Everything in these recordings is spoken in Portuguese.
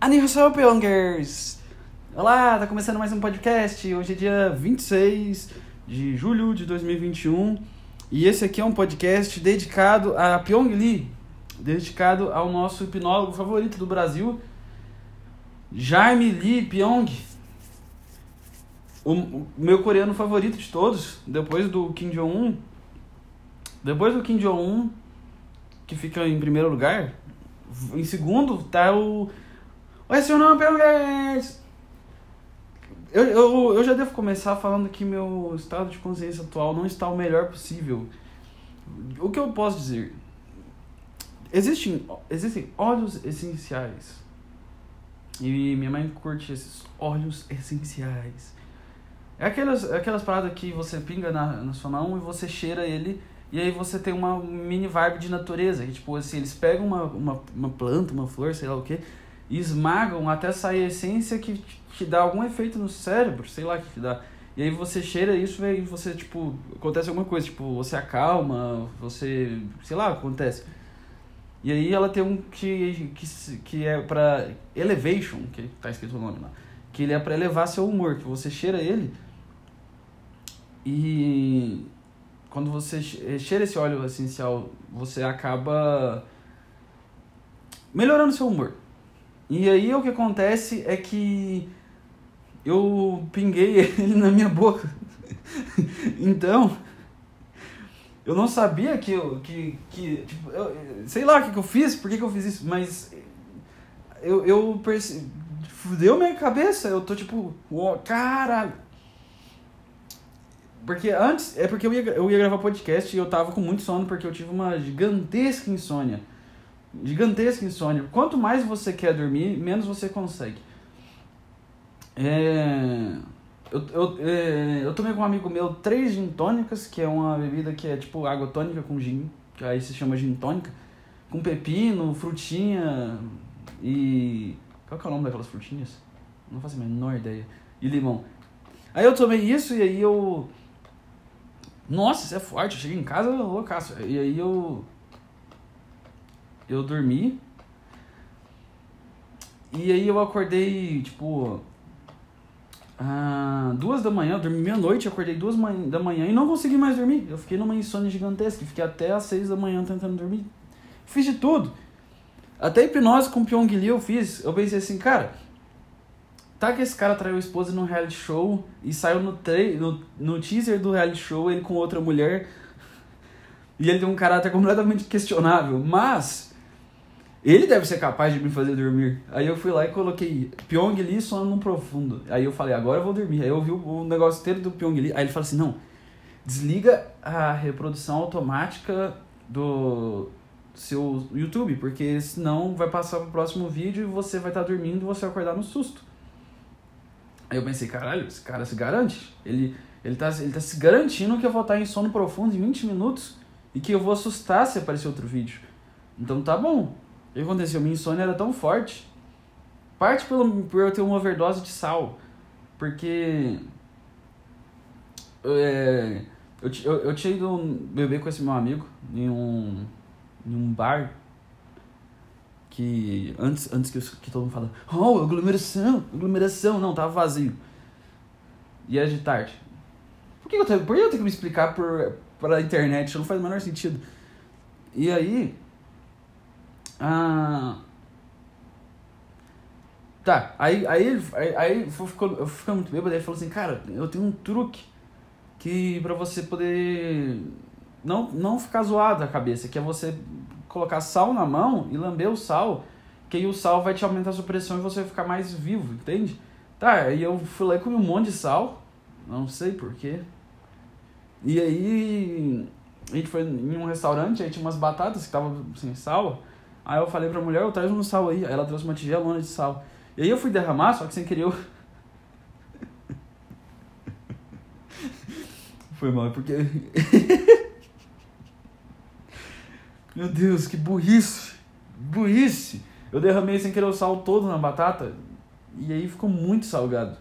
Aniversário Pyongers! Olá, tá começando mais um podcast. Hoje é dia 26 de julho de 2021 e esse aqui é um podcast dedicado a Pyong Lee, dedicado ao nosso hipnólogo favorito do Brasil, Jaime Lee Pyong. O meu coreano favorito de todos, depois do Kim Jong-un. Depois do Kim Jong-un, que fica em primeiro lugar, em segundo tá o. Oi, seu nome, Pyongers! Eu, eu, eu já devo começar falando que meu estado de consciência atual não está o melhor possível. O que eu posso dizer? Existem, existem óleos essenciais. E minha mãe curte esses óleos essenciais. É aquelas, aquelas paradas que você pinga na, na sua mão e você cheira ele e aí você tem uma mini vibe de natureza. Que, tipo assim, eles pegam uma, uma, uma planta, uma flor, sei lá o que, e esmagam até sair a essência que te dá algum efeito no cérebro, sei lá o que te dá. E aí você cheira isso e você, tipo, acontece alguma coisa, tipo, você acalma, você, sei lá, acontece. E aí ela tem um que, que, que é pra elevation, que tá escrito o nome lá. Que ele é pra elevar seu humor, que você cheira ele e quando você cheira esse óleo essencial, você acaba melhorando seu humor. E aí o que acontece é que eu pinguei ele na minha boca. então, eu não sabia que eu, que, que tipo, eu, sei lá o que, que eu fiz, por que, que eu fiz isso, mas eu, eu percebi, fudeu minha cabeça, eu tô tipo, oh, caralho. Porque antes, é porque eu ia, eu ia gravar podcast e eu tava com muito sono porque eu tive uma gigantesca insônia. Gigantesca insônia. Quanto mais você quer dormir, menos você consegue. É, eu, eu, é, eu tomei com um amigo meu três gin tônicas, que é uma bebida que é tipo água tônica com gin, que aí se chama gin tônica, com pepino, frutinha e. Qual que é o nome daquelas frutinhas? Não faço a menor ideia. E limão. Aí eu tomei isso e aí eu nossa, isso é forte. Eu cheguei em casa loucaço. E aí eu. Eu dormi. E aí eu acordei, tipo. Ah, duas da manhã, eu dormi meia-noite, acordei duas da manhã e não consegui mais dormir. Eu fiquei numa insônia gigantesca, fiquei até às seis da manhã tentando dormir. Fiz de tudo. Até hipnose com Pyong Lee eu fiz. Eu pensei assim, cara, Tá que esse cara traiu a esposa num reality show e saiu no, no, no teaser do reality show ele com outra mulher. E ele tem um caráter completamente questionável. Mas ele deve ser capaz de me fazer dormir. Aí eu fui lá e coloquei Pyong Lee sono no profundo. Aí eu falei, agora eu vou dormir. Aí eu vi o negócio inteiro do Pyong Lee. Aí ele fala assim, não, desliga a reprodução automática do seu YouTube, porque senão vai passar pro próximo vídeo e você vai estar tá dormindo e você vai acordar no susto. Aí eu pensei, caralho, esse cara se garante. Ele, ele, tá, ele tá se garantindo que eu vou estar em sono profundo em 20 minutos e que eu vou assustar se aparecer outro vídeo. Então tá bom. O que aconteceu? Minha insônia era tão forte. Parte pelo, por eu ter uma overdose de sal. Porque. É, eu, eu, eu tinha ido beber com esse meu amigo em um, em um bar que antes, antes que, que todo mundo fala, oh, aglomeração, aglomeração, não, tava vazio. E é de tarde. Por que eu tenho, por que eu tenho que me explicar por, pela internet? Não faz o menor sentido. E aí. Ah, tá, aí, aí, aí, aí ficou, eu fiquei muito bêbado, aí ele falou assim, cara, eu tenho um truque que pra você poder não, não ficar zoado a cabeça, que é você colocar sal na mão e lamber o sal, que aí o sal vai te aumentar a sua pressão e você vai ficar mais vivo, entende? Tá, aí eu fui lá e comi um monte de sal, não sei porquê. E aí a gente foi em um restaurante, aí tinha umas batatas que estavam sem sal. Aí eu falei pra mulher, eu traz um sal aí. Aí ela trouxe uma tigelona de sal. E aí eu fui derramar, só que sem querer eu. Foi mal, porque. Meu Deus, que burrice! Burrice! Eu derramei sem querer o sal todo na batata e aí ficou muito salgado.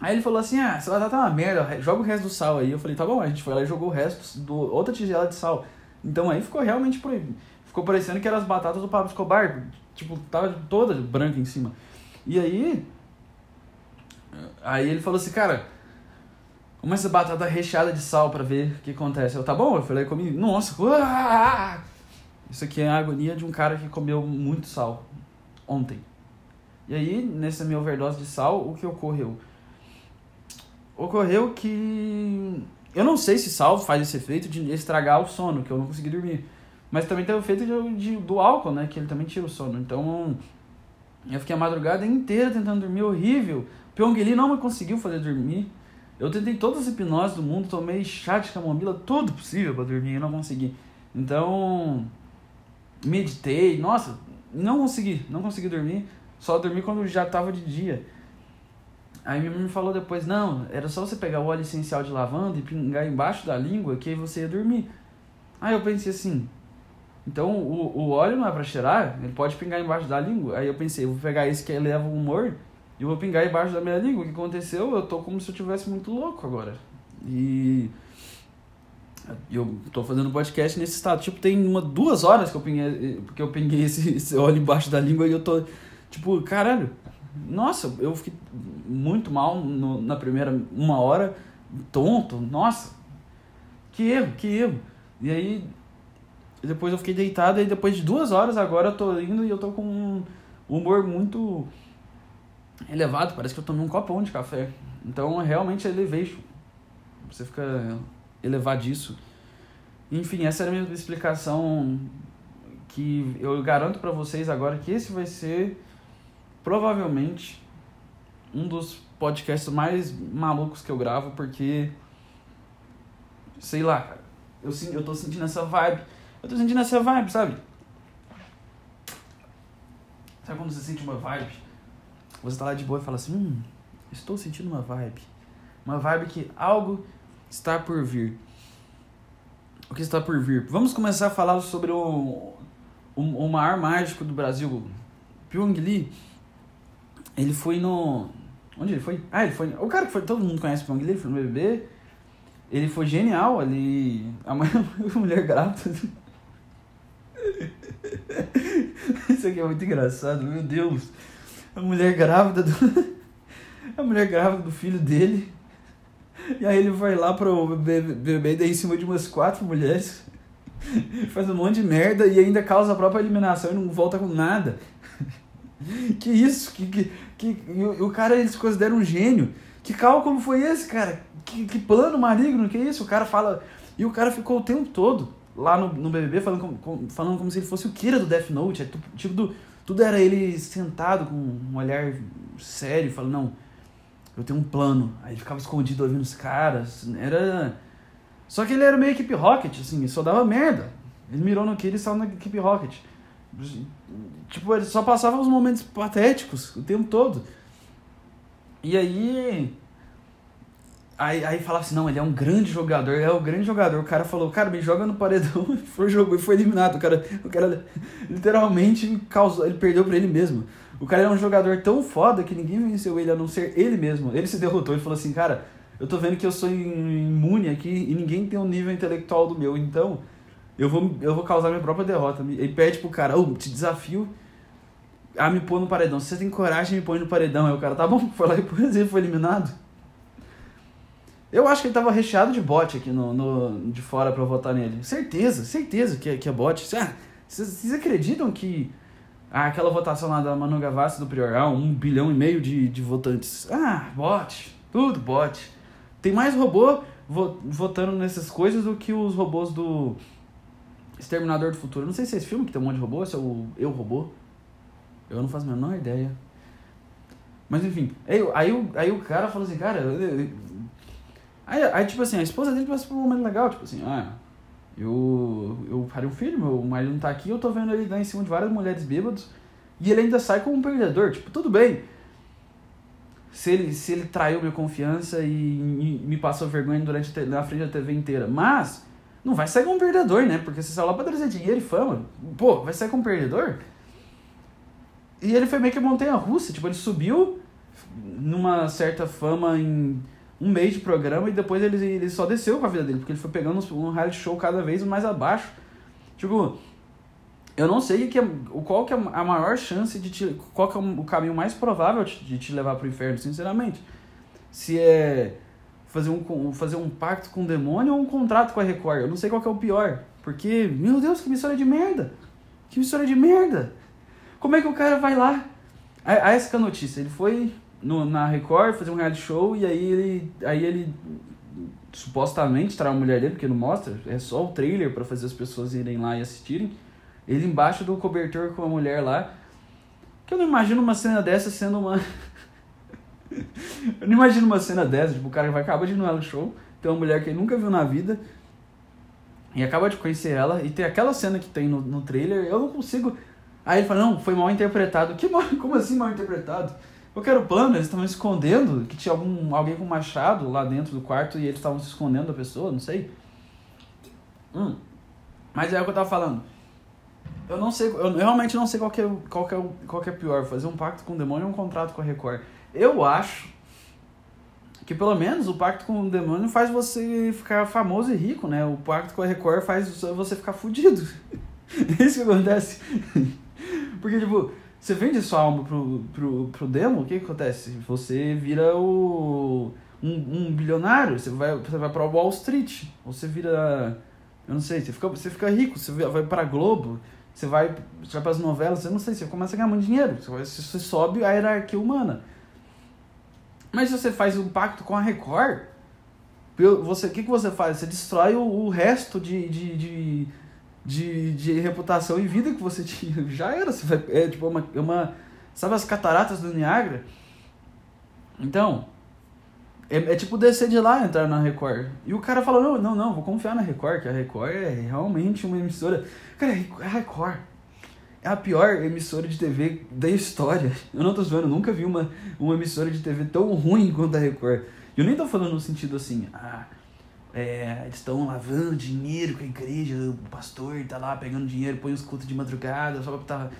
Aí ele falou assim: Ah, essa batata é uma merda, joga o resto do sal aí. Eu falei: Tá bom, a gente foi lá e jogou o resto do outra tigela de sal. Então aí ficou realmente proibido. Ficou parecendo que eram as batatas do Pablo Escobar. Tipo, tava toda branca em cima. E aí. Aí ele falou assim, cara, como essa batata recheada de sal pra ver o que acontece. Eu, tá bom? Eu falei, comi, nossa, uah! isso aqui é a agonia de um cara que comeu muito sal ontem. E aí, nessa minha overdose de sal, o que ocorreu? Ocorreu que. Eu não sei se sal faz esse efeito de estragar o sono, que eu não consegui dormir. Mas também tem o efeito de, de, do álcool, né? Que ele também tira o sono. Então, eu fiquei a madrugada inteira tentando dormir horrível. Pyongyi não me conseguiu fazer dormir. Eu tentei todas as hipnoses do mundo, tomei chá de camomila, tudo possível para dormir e não consegui. Então, meditei, nossa, não consegui, não consegui dormir. Só dormi quando já tava de dia. Aí minha mãe me falou depois, não, era só você pegar o óleo essencial de lavanda e pingar embaixo da língua que aí você ia dormir. Aí eu pensei assim, então o, o óleo não é pra cheirar, ele pode pingar embaixo da língua. Aí eu pensei, vou pegar esse que eleva o humor e vou pingar embaixo da minha língua. O que aconteceu? Eu tô como se eu tivesse muito louco agora. E eu tô fazendo podcast nesse estado. Tipo, tem uma, duas horas que eu pinguei, que eu pinguei esse, esse óleo embaixo da língua e eu tô, tipo, caralho, nossa, eu fiquei muito mal no, na primeira uma hora, tonto, nossa, que erro, que erro. E aí, depois eu fiquei deitado e depois de duas horas agora eu tô indo e eu tô com um humor muito elevado, parece que eu tomei um copão de café. Então, realmente elevei. Você fica elevadiço. Enfim, essa era a minha explicação que eu garanto para vocês agora que esse vai ser provavelmente um dos podcasts mais malucos que eu gravo, porque sei lá, eu, eu tô sentindo essa vibe. Eu tô sentindo essa vibe, sabe? Sabe quando você sente uma vibe? Você tá lá de boa e fala assim, hum, estou sentindo uma vibe. Uma vibe que algo está por vir. O que está por vir? Vamos começar a falar sobre o, o, o maior mágico do Brasil, Pyong Lee. Ele foi no. Onde ele foi? Ah, ele foi. O cara que foi. Todo mundo conhece o Pyong Lee, ele foi no BBB. Ele foi genial ali. A, mulher grávida. Isso aqui é muito engraçado, meu Deus. A mulher grávida do. A mulher grávida do filho dele e aí ele vai lá pro bebê daí em cima de umas quatro mulheres, faz um monte de merda e ainda causa a própria eliminação e não volta com nada. que isso? Que, que, que, o, o cara eles consideram um gênio. Que cálculo foi esse, cara? Que, que plano maligno, que isso? O cara fala. E o cara ficou o tempo todo lá no, no BBB falando como, falando como se ele fosse o Kira do Death Note. É, tipo, do, tudo era ele sentado com um olhar sério, falando, não eu tenho um plano. Aí ele ficava escondido ouvindo os caras. Era. Só que ele era meio equipe Rocket, assim, só dava merda. Ele mirou no que ele saiu na equipe Rocket. Tipo, ele só passava os momentos patéticos o tempo todo. E aí. Aí, aí falava assim, não, ele é um grande jogador, é o um grande jogador. O cara falou, cara, me joga no paredão e foi, jogou, e foi eliminado. O cara, o cara literalmente causou, ele perdeu pra ele mesmo. O cara é um jogador tão foda que ninguém venceu ele a não ser ele mesmo. Ele se derrotou e falou assim, cara, eu tô vendo que eu sou imune aqui e ninguém tem um nível intelectual do meu, então eu vou, eu vou causar minha própria derrota. Ele pede pro cara, oh, te desafio a me pôr no paredão. Se você tem coragem, me põe no paredão. Aí o cara, tá bom, foi lá e ele foi eliminado. Eu acho que ele tava recheado de bot aqui no, no, de fora pra votar nele. Certeza, certeza que é, que é bot. Ah, vocês acreditam que ah, aquela votação lá da Manu Gavassi do Prioral, um bilhão e meio de, de votantes. Ah, bot, tudo bot. Tem mais robô vo votando nessas coisas do que os robôs do Exterminador do Futuro. não sei se é esse filme que tem um monte de robô, se é o Eu Robô. Eu não faço a menor ideia. Mas enfim, aí, aí, aí o cara falou assim, cara. Aí, aí tipo assim, a esposa dele passou por um momento legal, tipo assim, ah, eu, eu farei um filho, meu marido não tá aqui, eu tô vendo ele dar em cima de várias mulheres bêbadas e ele ainda sai como um perdedor. Tipo, tudo bem. Se ele, se ele traiu minha confiança e, e me passou vergonha durante na frente da TV inteira. Mas, não vai sair como um perdedor, né? Porque você saiu lá pra trazer dinheiro e fama. Pô, vai sair como um perdedor? E ele foi meio que montanha russa. Tipo, ele subiu numa certa fama em um mês de programa e depois ele, ele só desceu com a vida dele, porque ele foi pegando um reality show cada vez mais abaixo. Tipo, Eu não sei que é, qual que é a maior chance de te. Qual que é o caminho mais provável de te levar pro inferno, sinceramente. Se é fazer um, fazer um pacto com o demônio ou um contrato com a Record. Eu não sei qual que é o pior. Porque, meu Deus, que emissora de merda! Que emissora de merda! Como é que o cara vai lá? A, essa que é a notícia. Ele foi no, na Record fazer um reality show e aí ele, aí ele supostamente trai a mulher dele, porque não mostra, é só o trailer para fazer as pessoas irem lá e assistirem. Ele embaixo do cobertor com a mulher lá. Que eu não imagino uma cena dessa sendo uma. eu não imagino uma cena dessa, tipo, o cara vai acabar de ir no show, tem uma mulher que ele nunca viu na vida, e acaba de conhecer ela, e tem aquela cena que tem no, no trailer, eu não consigo. Aí ele fala, não, foi mal interpretado. Que mal, como assim mal interpretado? Eu quero plano, eles estavam escondendo, que tinha algum, alguém com machado lá dentro do quarto e eles estavam se escondendo da pessoa, não sei. Hum. Mas é o que eu tava falando. Eu não sei, eu realmente não sei qual que é, qual que é, qual que é pior, fazer um pacto com o demônio ou um contrato com a Record. Eu acho que pelo menos o pacto com o demônio faz você ficar famoso e rico, né? O pacto com a Record faz você ficar fudido. É isso que acontece. Porque, tipo, você vende sua alma pro, pro, pro demo, o que, que acontece? Você vira o. Um, um bilionário, você vai, você vai pra Wall Street, você vira. Eu não sei, você fica, você fica rico, você vai pra Globo, você vai, você vai pras novelas, eu não sei, você começa a ganhar muito dinheiro, você, você sobe a hierarquia humana. Mas se você faz um pacto com a Record, o que, que você faz? Você destrói o, o resto de, de, de, de, de, reputação e vida que você tinha. Já era. Você vai, é tipo uma, é uma. Sabe as cataratas do Niágara? Então. É, é tipo descer de lá e entrar na Record. E o cara falou: não, não, não, vou confiar na Record, que a Record é realmente uma emissora. Cara, a Record é a pior emissora de TV da história. Eu não tô zoando, nunca vi uma, uma emissora de TV tão ruim quanto a Record. Eu nem tô falando no sentido assim, ah, é, eles estão lavando dinheiro com a igreja, o pastor tá lá pegando dinheiro, põe os cultos de madrugada, só pra tá.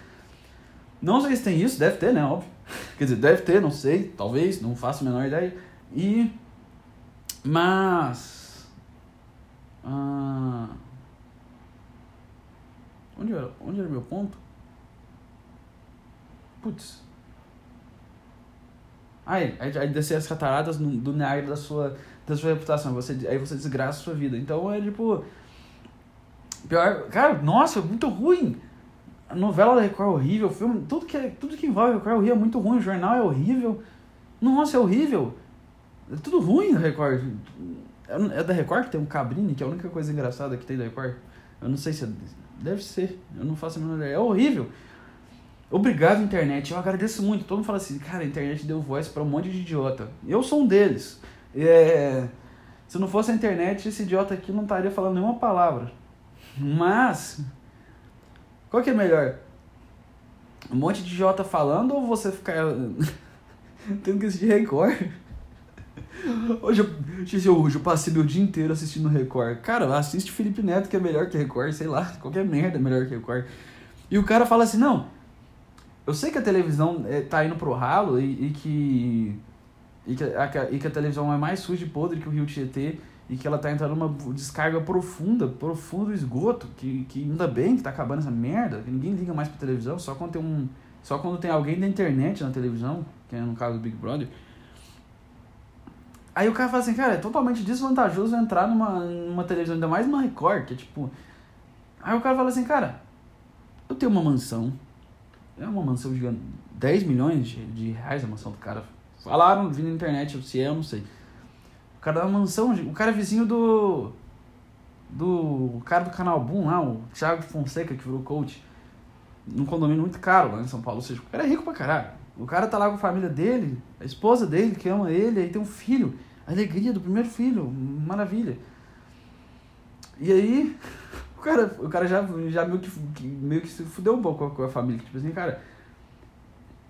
Não sei se tem isso, deve ter, né? Óbvio. Quer dizer, deve ter, não sei, talvez, não faço a menor ideia. E. Mas. Ah, onde, era, onde era meu ponto? Putz. Aí, aí descer as cataratas do Niagara da sua, da sua reputação. Você, aí você desgraça a sua vida. Então é tipo. Pior. Cara, nossa, muito ruim. A novela da Record é horrível, filme, tudo que, é, tudo que envolve Record é horrível, é muito ruim, o jornal é horrível. Nossa, é horrível. É tudo ruim da Record. É da Record que tem um Cabrini, que é a única coisa engraçada que tem da Record. Eu não sei se é. Deve ser, eu não faço a menor ideia. É horrível. Obrigado, internet. Eu agradeço muito. Todo mundo fala assim, cara, a internet deu voz para um monte de idiota. Eu sou um deles. É... Se não fosse a internet, esse idiota aqui não estaria falando nenhuma palavra. Mas, qual que é melhor? Um monte de idiota falando ou você ficar tendo que assistir Record? Hoje eu, hoje eu passei meu dia inteiro assistindo Record. Cara, assiste Felipe Neto que é melhor que Record, sei lá, qualquer merda é melhor que Record. E o cara fala assim, não, eu sei que a televisão é, tá indo pro ralo e, e que. E que, a, e que a televisão é mais suja e podre que o Rio Tietê e que ela tá entrando numa descarga profunda, profundo esgoto, que, que ainda bem que tá acabando essa merda, que ninguém liga mais pra televisão, só quando tem um. Só quando tem alguém da internet na televisão, que é no caso do Big Brother. Aí o cara fala assim, cara, é totalmente desvantajoso entrar numa, numa televisão, ainda mais uma Record, que é tipo. Aí o cara fala assim, cara, eu tenho uma mansão, é uma mansão gigante. 10 milhões de, de reais a mansão do cara. Falaram, vi na internet, se é, não sei. O cara da mansão, o cara é vizinho do. Do cara do canal Boom lá, o Thiago Fonseca, que virou coach. Num condomínio muito caro lá em São Paulo. Ou seja, o cara é rico pra caralho. O cara tá lá com a família dele, a esposa dele que ama ele, aí tem um filho. A alegria do primeiro filho, maravilha. E aí, cara, o cara já, já meio, que, meio que se fudeu um pouco com a família. Tipo assim, cara,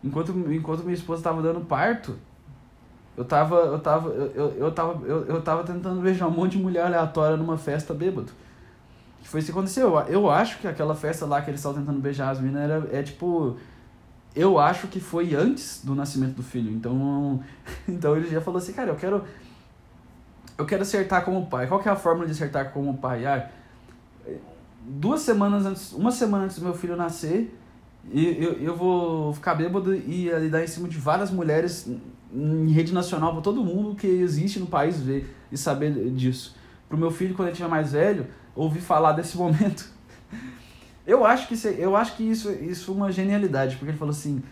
enquanto, enquanto minha esposa tava dando parto, eu tava, eu tava, eu, eu, tava, eu, eu tava tentando beijar um monte de mulher aleatória numa festa bêbado. Que foi isso que aconteceu. Eu acho que aquela festa lá que eles estavam tentando beijar as meninas era, é tipo. Eu acho que foi antes do nascimento do filho. Então, então ele já falou assim, cara, eu quero. Eu quero acertar como pai. Qual que é a fórmula de acertar como pai? Ah, duas semanas antes, uma semana antes do meu filho nascer, e eu, eu vou ficar bêbado e lidar em cima de várias mulheres em rede nacional para todo mundo que existe no país ver e saber disso. Pro meu filho, quando ele tiver mais velho, ouvir falar desse momento. Eu acho que isso, eu acho que isso, isso é uma genialidade, porque ele falou assim: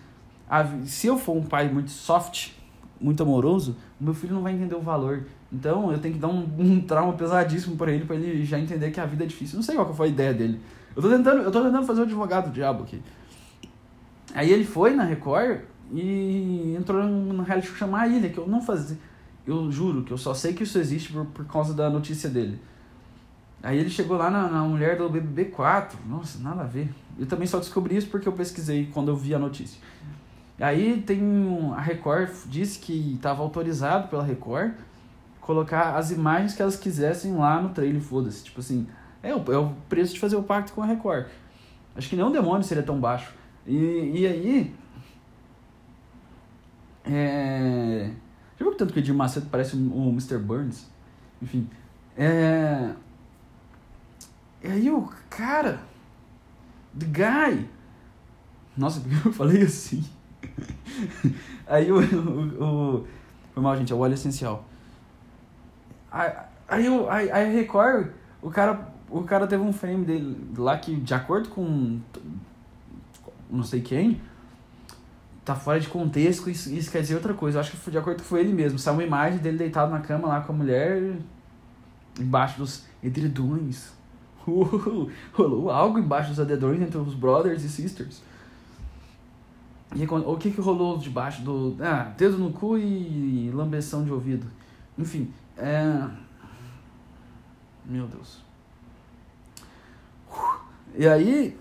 ah, se eu for um pai muito soft, muito amoroso, o meu filho não vai entender o valor. Então eu tenho que dar um, um trauma pesadíssimo para ele, para ele já entender que a vida é difícil. Não sei qual foi a ideia dele. Eu tô tentando, eu tô tentando fazer o advogado do diabo aqui. Aí ele foi na Record e entrou no reality show chamar a Ilha, que eu não fazia. Eu juro que eu só sei que isso existe por, por causa da notícia dele. Aí ele chegou lá na, na mulher do BBB 4. Nossa, nada a ver. Eu também só descobri isso porque eu pesquisei quando eu vi a notícia. Aí tem a Record disse que estava autorizado pela Record colocar as imagens que elas quisessem lá no trailer, foda-se. Tipo assim, é o, é o preço de fazer o pacto com a Record. Acho que nem um demônio seria tão baixo. E, e aí. É. Já viu tanto que o Edir Macedo parece o Mr. Burns? Enfim. É. E aí o cara. The guy. Nossa, eu falei assim? aí o, o, o. Foi mal, gente, é o óleo essencial. Aí, aí, aí, aí Record, o cara, o cara teve um frame dele lá que, de acordo com não sei quem, tá fora de contexto, isso, isso quer dizer outra coisa. Eu acho que de acordo com ele mesmo. Saiu uma imagem dele deitado na cama lá com a mulher, embaixo dos edredões. Uh, rolou algo embaixo dos edredões entre os brothers e sisters. E o que que rolou debaixo do... Ah, dedo no cu e lambeção de ouvido. Enfim, é... Meu Deus. E aí...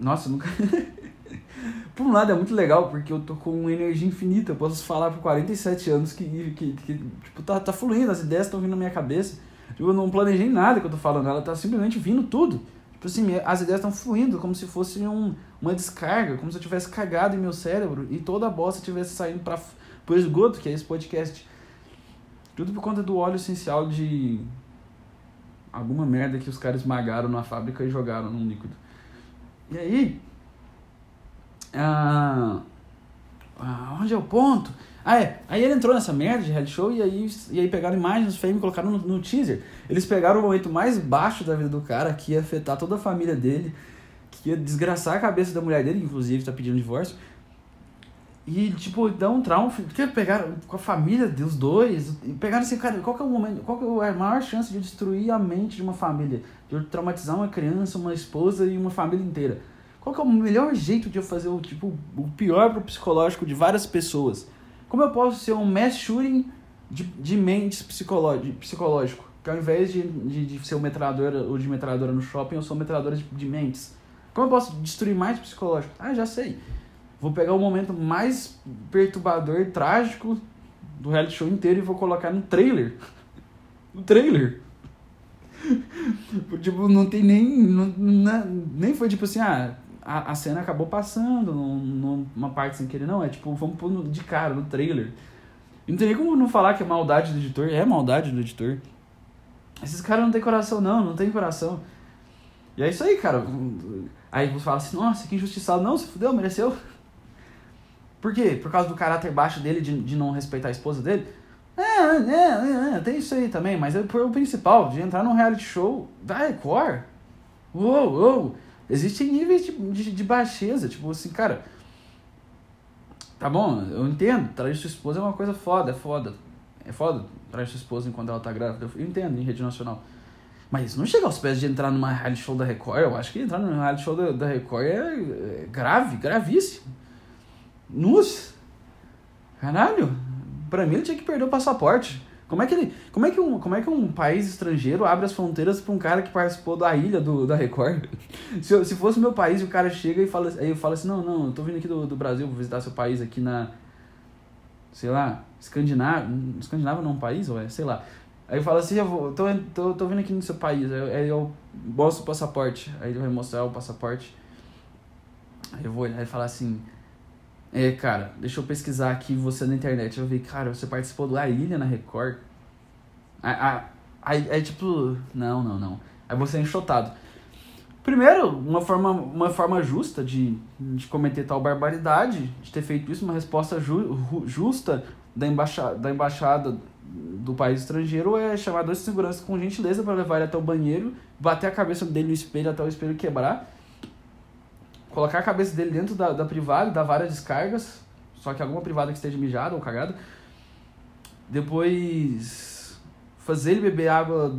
Nossa, nunca... por um lado é muito legal, porque eu tô com energia infinita. Eu posso falar por 47 anos que, que, que tipo, tá, tá fluindo, as ideias estão vindo na minha cabeça. Tipo, eu não planejei nada que eu tô falando, ela tá simplesmente vindo tudo. Tipo assim, as ideias estão fluindo como se fosse um, uma descarga, como se eu tivesse cagado em meu cérebro e toda a bosta tivesse saindo para o esgoto, que é esse podcast. Tudo por conta do óleo essencial de alguma merda que os caras esmagaram na fábrica e jogaram num líquido. E aí, ah, ah, onde é o ponto? Ah, é. Aí ele entrou nessa merda de reality show e aí, e aí pegaram imagens do Fame e colocaram no, no, teaser. Eles pegaram o momento mais baixo da vida do cara, que ia afetar toda a família dele, que ia desgraçar a cabeça da mulher dele, inclusive tá pedindo divórcio. E, tipo, dá um trauma. Porque pegaram com a família dos dois. E pegaram assim, cara, qual que é o momento, qual que é a maior chance de destruir a mente de uma família? De traumatizar uma criança, uma esposa e uma família inteira? Qual que é o melhor jeito de eu fazer o, tipo, o pior pro psicológico de várias pessoas? Como eu posso ser um mass shooting de, de mentes psicológico? Que ao invés de, de, de ser uma metralhadora ou de metralhadora no shopping, eu sou metralhadora de, de mentes. Como eu posso destruir mais psicológico? Ah, já sei. Vou pegar o momento mais perturbador e trágico do reality show inteiro e vou colocar no trailer. No trailer. tipo, não tem nem. Não, nem foi tipo assim, ah, a, a cena acabou passando num, numa parte sem querer, não. É tipo, vamos pôr no, de cara, no trailer. não tem nem como não falar que é maldade do editor. É maldade do editor. Esses caras não tem coração, não, não tem coração. E é isso aí, cara. Aí você fala assim, nossa, que injustiçado. Não, se fudeu, mereceu. Por quê? Por causa do caráter baixo dele de, de não respeitar a esposa dele? É, é, é, é tem isso aí também, mas é o principal, de entrar num reality show da Record. Uou, uou. Existem níveis de, de, de baixeza, tipo assim, cara. Tá bom, eu entendo, trair sua esposa é uma coisa foda, é foda. É foda trair sua esposa enquanto ela tá grávida. Eu entendo em rede nacional. Mas não chega aos pés de entrar numa reality show da Record. Eu acho que entrar numa reality show da, da Record é, é grave, gravíssimo. Nossa! Caralho! Pra mim ele tinha que perder o passaporte. Como é que ele, como é que um, como é que um país estrangeiro abre as fronteiras para um cara que participou da ilha do da Record? se, se fosse meu país, o cara chega e fala, aí eu falo assim: "Não, não, eu tô vindo aqui do, do Brasil, vou visitar seu país aqui na sei lá, Escandinávia, Escandinávia não é um país, ou é, sei lá. Aí eu falo assim, eu vou, tô, tô, tô vindo aqui no seu país, aí eu, aí eu mostro o passaporte, aí ele vai mostrar o passaporte. Aí eu vou olhar e falar assim, é, cara, deixa eu pesquisar aqui você na internet. Eu vi, cara, você participou da Ilha na Record. Aí, aí, tipo, não, não, não. Aí você é enxotado. Primeiro, uma forma, uma forma justa de, de cometer tal barbaridade, de ter feito isso, uma resposta ju, justa da, embaixa, da embaixada do país estrangeiro é chamar dois seguranças com gentileza para levar ele até o banheiro, bater a cabeça dele no espelho até o espelho quebrar, colocar a cabeça dele dentro da, da privada, dar várias descargas, só que alguma privada que esteja mijada ou cagada, depois fazer ele beber água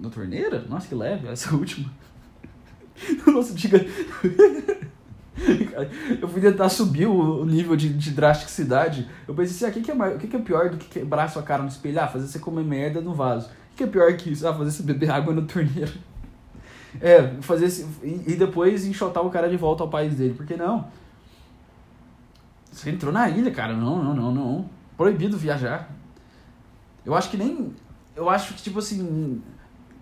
na torneira, nossa que leve, essa última. Nossa, diga. Eu fui tentar subir o nível de, de drasticidade. Eu pensei assim, ah, o que, é mais, o que, é pior do que quebrar sua cara no espelho? Ah, fazer você comer merda no vaso. O que, que é pior que isso? Ah, fazer você beber água na torneira. É, fazer esse, e, e depois enxotar o cara de volta ao país dele. Por que não? Você entrou na ilha, cara. Não, não, não, não. Proibido viajar. Eu acho que nem. Eu acho que, tipo assim.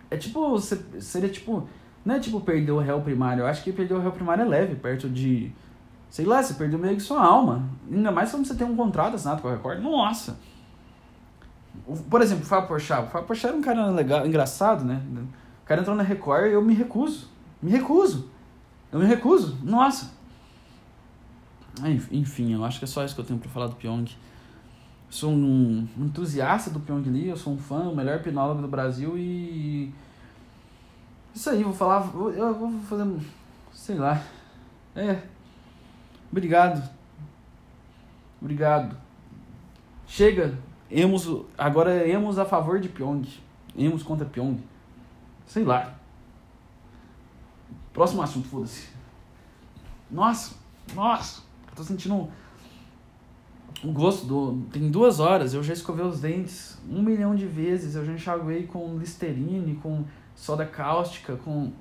É tipo. Seria tipo não é tipo perder o réu primário. Eu acho que perder o réu primário é leve, perto de. Sei lá, você perdeu meio que sua alma. Ainda mais quando você tem um contrato assinado com a Record. Nossa! Por exemplo, o Fábio Porchat. O Fábio Porchat era um cara legal, engraçado, né? O cara entrou na Record e eu me recuso. Me recuso. Eu me recuso. Nossa! Enfim, eu acho que é só isso que eu tenho pra falar do Pyong. Sou um entusiasta do Pyong Lee, eu sou um fã, o melhor pinólogo do Brasil e isso aí, vou falar. Eu vou fazer. Sei lá. É. Obrigado. Obrigado. Chega. Emos, agora é emos a favor de Pyong. Emos contra Pyong. Sei lá. Próximo assunto, foda-se. Nossa, nossa. Tô sentindo um gosto do. Tem duas horas, eu já escovei os dentes um milhão de vezes, eu já enxaguei com Listerine, com soda cáustica, com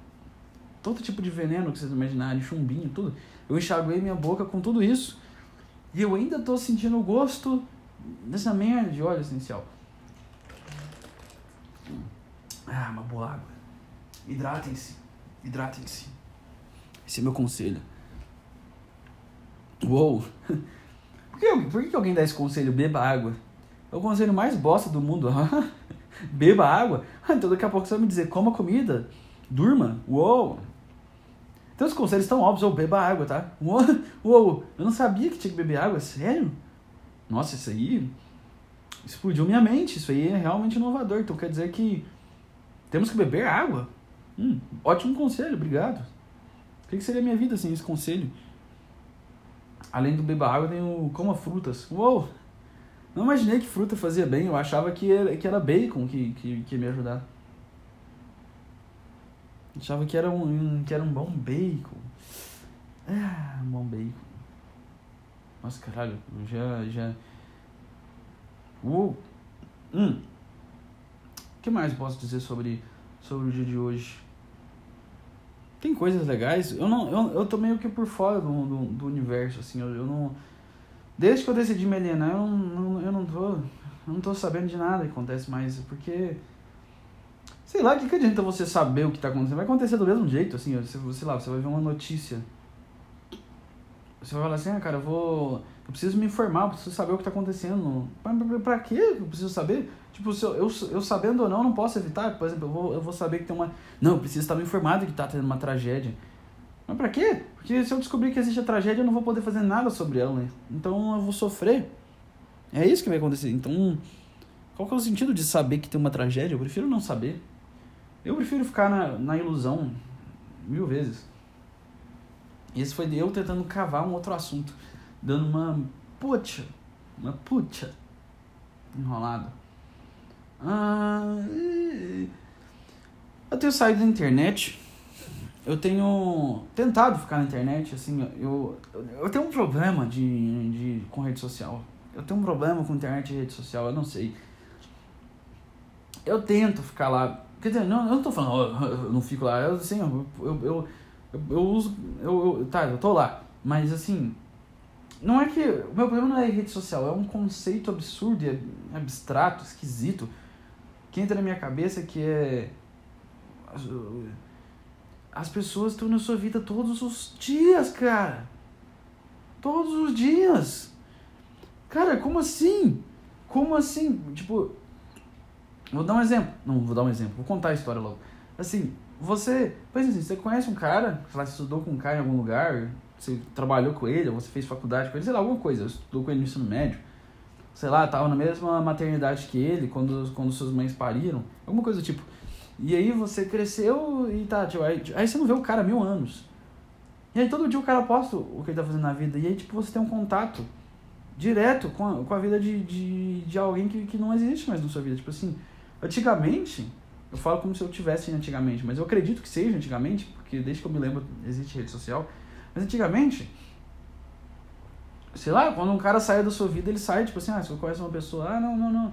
todo tipo de veneno que vocês imaginarem, chumbinho, tudo. Eu enxaguei minha boca com tudo isso. E eu ainda tô sentindo o gosto dessa merda de óleo essencial. Ah, uma boa água. Hidratem-se. Hidratem-se. Esse é meu conselho. Uou! Por que, por que alguém dá esse conselho? Beba água. É o conselho mais bosta do mundo. Beba água. Então daqui a pouco você vai me dizer, coma comida, durma. Uou! Então os conselhos estão óbvios, ou beba água, tá? Uou, uou, eu não sabia que tinha que beber água, sério? Nossa, isso aí explodiu minha mente, isso aí é realmente inovador. Então quer dizer que temos que beber água? Hum, ótimo conselho, obrigado. O que seria minha vida sem esse conselho? Além do beba água, tem o coma frutas. Uou! Não imaginei que fruta fazia bem, eu achava que era, que era bacon que, que, que ia me ajudar. Achava que era um, que era um bom bacon. Ah, um bom bacon. Nossa, caralho, já. já... Uh. Hum. O que mais posso dizer sobre, sobre o dia de hoje? Tem coisas legais. Eu não eu, eu tô meio que por fora do, do, do universo, assim. Eu, eu não Desde que eu decidi me alienar, eu não, eu não tô. Eu não tô sabendo de nada que acontece mais. Porque. Sei lá, o que, que adianta você saber o que tá acontecendo? Vai acontecer do mesmo jeito, assim, você, sei lá, você vai ver uma notícia. Você vai falar assim, ah, cara, eu vou. Eu preciso me informar, eu preciso saber o que tá acontecendo. Pra quê eu preciso saber? Tipo, se eu, eu, eu sabendo ou não, não posso evitar. Por exemplo, eu vou, eu vou saber que tem uma. Não, eu preciso estar me informado que tá tendo uma tragédia. Mas pra quê? Porque se eu descobrir que existe a tragédia, eu não vou poder fazer nada sobre ela, né? Então eu vou sofrer. É isso que vai acontecer. Então, qual que é o sentido de saber que tem uma tragédia? Eu prefiro não saber. Eu prefiro ficar na, na ilusão mil vezes. Esse foi eu tentando cavar um outro assunto. Dando uma puxa. Uma puxa. Enrolado. Ah, eu tenho saído da internet eu tenho tentado ficar na internet, assim, eu, eu tenho um problema de, de, com rede social. Eu tenho um problema com internet e rede social, eu não sei. Eu tento ficar lá. Quer dizer, não, eu não tô falando, eu não fico lá, eu, assim, eu, eu, eu, eu uso. Eu, eu, tá, eu tô lá. Mas assim, não é que. O meu problema não é rede social, é um conceito absurdo e abstrato, esquisito, que entra na minha cabeça que é as pessoas estão na sua vida todos os dias, cara. Todos os dias. Cara, como assim? Como assim? Tipo, vou dar um exemplo. Não, vou dar um exemplo. Vou contar a história logo. Assim, você, pois assim, você conhece um cara, sei lá, estudou com um cara em algum lugar, você trabalhou com ele, ou você fez faculdade com ele, sei lá, alguma coisa, estudou com ele no ensino médio, sei lá, tava na mesma maternidade que ele, quando, quando suas mães pariram, alguma coisa do tipo. E aí você cresceu e tá, tipo, aí, aí você não vê o cara há mil anos. E aí todo dia o cara posta o que ele tá fazendo na vida. E aí, tipo, você tem um contato direto com a, com a vida de, de, de alguém que, que não existe mais na sua vida. Tipo assim, antigamente, eu falo como se eu tivesse antigamente, mas eu acredito que seja antigamente, porque desde que eu me lembro existe rede social. Mas antigamente, sei lá, quando um cara sai da sua vida, ele sai, tipo assim, ah, se você conhece uma pessoa, ah, não, não, não,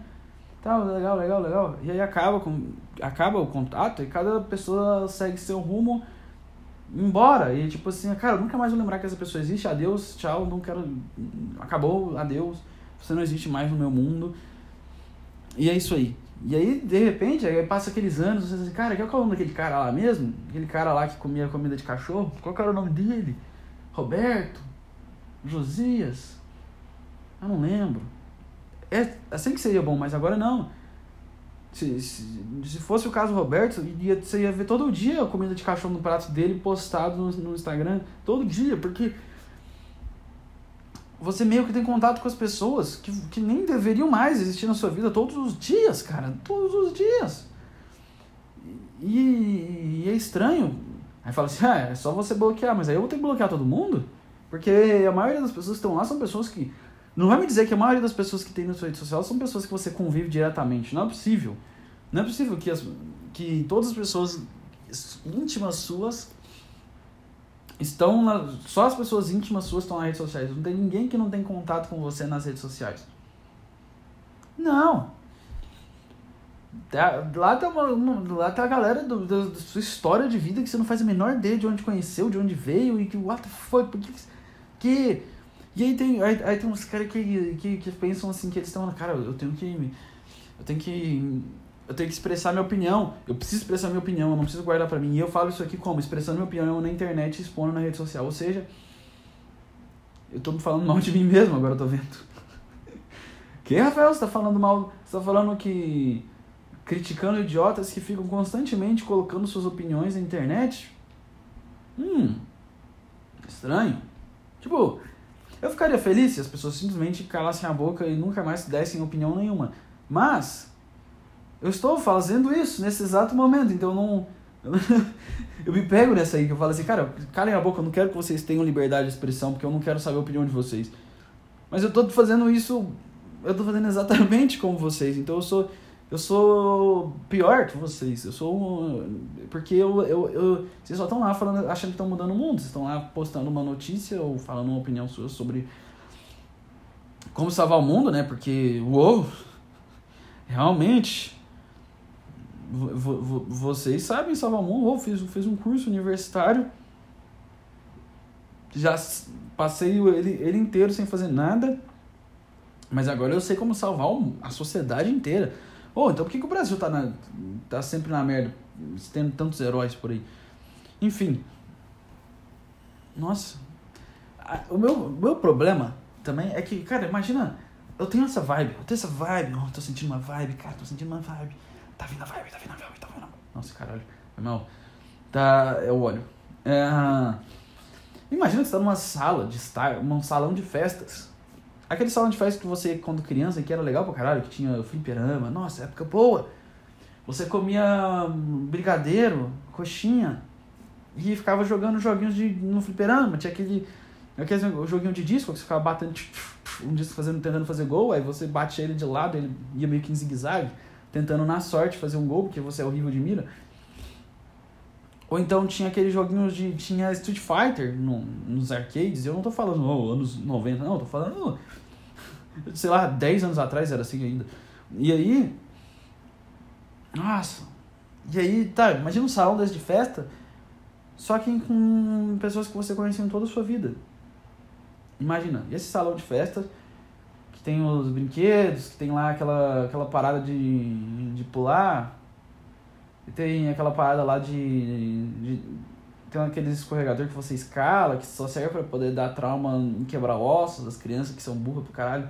tá, legal, legal, legal. E aí acaba, com, acaba o contato e cada pessoa segue seu rumo embora. E tipo assim, cara, eu nunca mais vou lembrar que essa pessoa existe, adeus, tchau, não quero. Acabou, adeus, você não existe mais no meu mundo. E é isso aí. E aí, de repente, aí passa aqueles anos, você diz assim, cara, qual é o nome daquele cara lá mesmo? Aquele cara lá que comia comida de cachorro? Qual era o nome dele? Roberto? Josias? Eu não lembro. É assim que seria bom, mas agora não. Se, se, se fosse o caso do Roberto, ia, você ia ver todo dia a comida de cachorro no prato dele postado no, no Instagram. Todo dia, porque você meio que tem contato com as pessoas que, que nem deveriam mais existir na sua vida todos os dias, cara. Todos os dias. E, e é estranho. Aí fala assim, ah, é só você bloquear, mas aí eu vou ter que bloquear todo mundo? Porque a maioria das pessoas que estão lá são pessoas que não vai me dizer que a maioria das pessoas que tem na sua rede social são pessoas que você convive diretamente. Não é possível. Não é possível que, as, que todas as pessoas íntimas suas estão na, só as pessoas íntimas suas estão nas redes sociais. Não tem ninguém que não tem contato com você nas redes sociais. Não. Tá, lá tá, uma, lá tá a galera do, do, da sua história de vida que você não faz a menor ideia de onde conheceu, de onde veio e que what the fuck, por que, que e aí tem, aí, aí tem uns caras que, que, que pensam assim, que eles estão, cara, eu tenho que. Eu tenho que. Eu tenho que expressar minha opinião. Eu preciso expressar minha opinião, eu não preciso guardar pra mim. E eu falo isso aqui como? Expressando minha opinião na internet expondo na rede social. Ou seja, eu tô falando mal de mim mesmo, agora eu tô vendo. que, Rafael, você tá falando mal. Você tá falando que. Criticando idiotas que ficam constantemente colocando suas opiniões na internet? Hum. Estranho. Tipo, eu ficaria feliz se as pessoas simplesmente calassem a boca e nunca mais dessem opinião nenhuma. Mas eu estou fazendo isso nesse exato momento, então não. eu me pego nessa aí que eu falo assim, cara, calem a boca, eu não quero que vocês tenham liberdade de expressão, porque eu não quero saber a opinião de vocês. Mas eu estou fazendo isso, eu estou fazendo exatamente como vocês, então eu sou eu sou pior que vocês. Eu sou. Porque eu, eu, eu vocês só estão lá falando, achando que estão mudando o mundo. Vocês estão lá postando uma notícia ou falando uma opinião sua sobre como salvar o mundo, né? Porque, uou! Realmente. Vocês sabem salvar o mundo. Uou, fiz, fiz um curso universitário. Já passei ele, ele inteiro sem fazer nada. Mas agora eu sei como salvar a sociedade inteira. Oh, então por que, que o Brasil tá, na, tá sempre na merda, tendo tantos heróis por aí? Enfim. Nossa. O meu, meu problema também é que, cara, imagina, eu tenho essa vibe, eu tenho essa vibe, oh, tô sentindo uma vibe, cara, tô sentindo uma vibe. Tá vindo a vibe, tá vindo a vibe, tá vindo a vibe. Nossa, caralho, foi mal. Tá, é o óleo. É, imagina que você tá numa sala de estar, um salão de festas Aquele salão de festa que você, quando criança, que era legal pra caralho, que tinha fliperama, nossa, época boa. Você comia brigadeiro, coxinha, e ficava jogando joguinhos de, no fliperama. Tinha aquele, aquele joguinho de disco que você ficava batendo um disco fazendo, tentando fazer gol, aí você batia ele de lado, ele ia meio que em zigue-zague, tentando na sorte fazer um gol, porque você é horrível de mira. Ou então tinha aqueles joguinhos de. Tinha Street Fighter no, nos arcades. Eu não tô falando oh, anos 90, não, tô falando sei lá, 10 anos atrás era assim ainda. E aí. Nossa. E aí, tá, imagina um salão desse de festa, só que com pessoas que você conheceu em toda a sua vida. Imagina, esse salão de festa, que tem os brinquedos, que tem lá aquela, aquela parada de, de pular, e tem aquela parada lá de, de tem aqueles escorregador que você escala, que só serve para poder dar trauma em quebrar ossos das crianças que são burras pro caralho.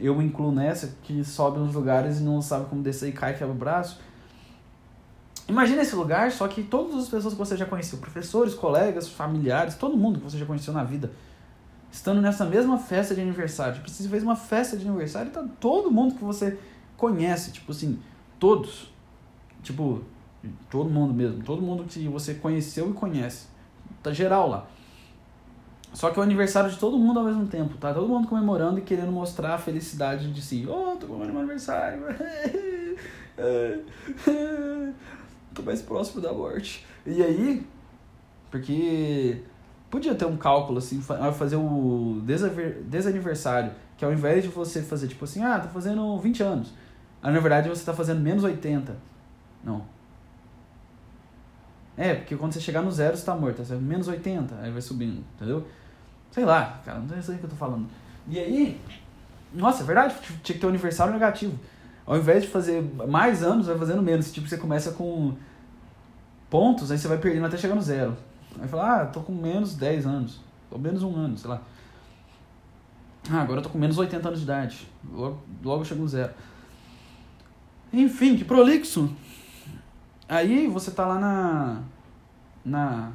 Eu incluo nessa, que sobe nos lugares e não sabe como descer e cai e quebra o braço. Imagina esse lugar, só que todas as pessoas que você já conheceu, professores, colegas, familiares, todo mundo que você já conheceu na vida, estando nessa mesma festa de aniversário. Tipo, você fez uma festa de aniversário e tá todo mundo que você conhece, tipo assim, todos. Tipo, todo mundo mesmo, todo mundo que você conheceu e conhece. Tá geral lá. Só que é o aniversário de todo mundo ao mesmo tempo, tá? Todo mundo comemorando e querendo mostrar a felicidade de si. Oh, tô comemorando meu aniversário. tô mais próximo da morte. E aí, porque podia ter um cálculo assim, fazer o desaniversário, que ao invés de você fazer tipo assim, ah, tô fazendo 20 anos, aí na verdade você tá fazendo menos 80. Não. É, porque quando você chegar no zero, você tá morto, você é menos 80, aí vai subindo, entendeu? Sei lá, cara, não sei o que eu tô falando. E aí, nossa, é verdade, tinha que ter um aniversário negativo. Ao invés de fazer mais anos, vai fazendo menos. Tipo, você começa com pontos, aí você vai perdendo até chegar no zero. Aí fala, ah, tô com menos 10 anos. Tô menos um ano, sei lá. Ah, agora eu tô com menos 80 anos de idade. Logo, logo eu chego no zero. Enfim, que prolixo. Aí você tá lá na. Na.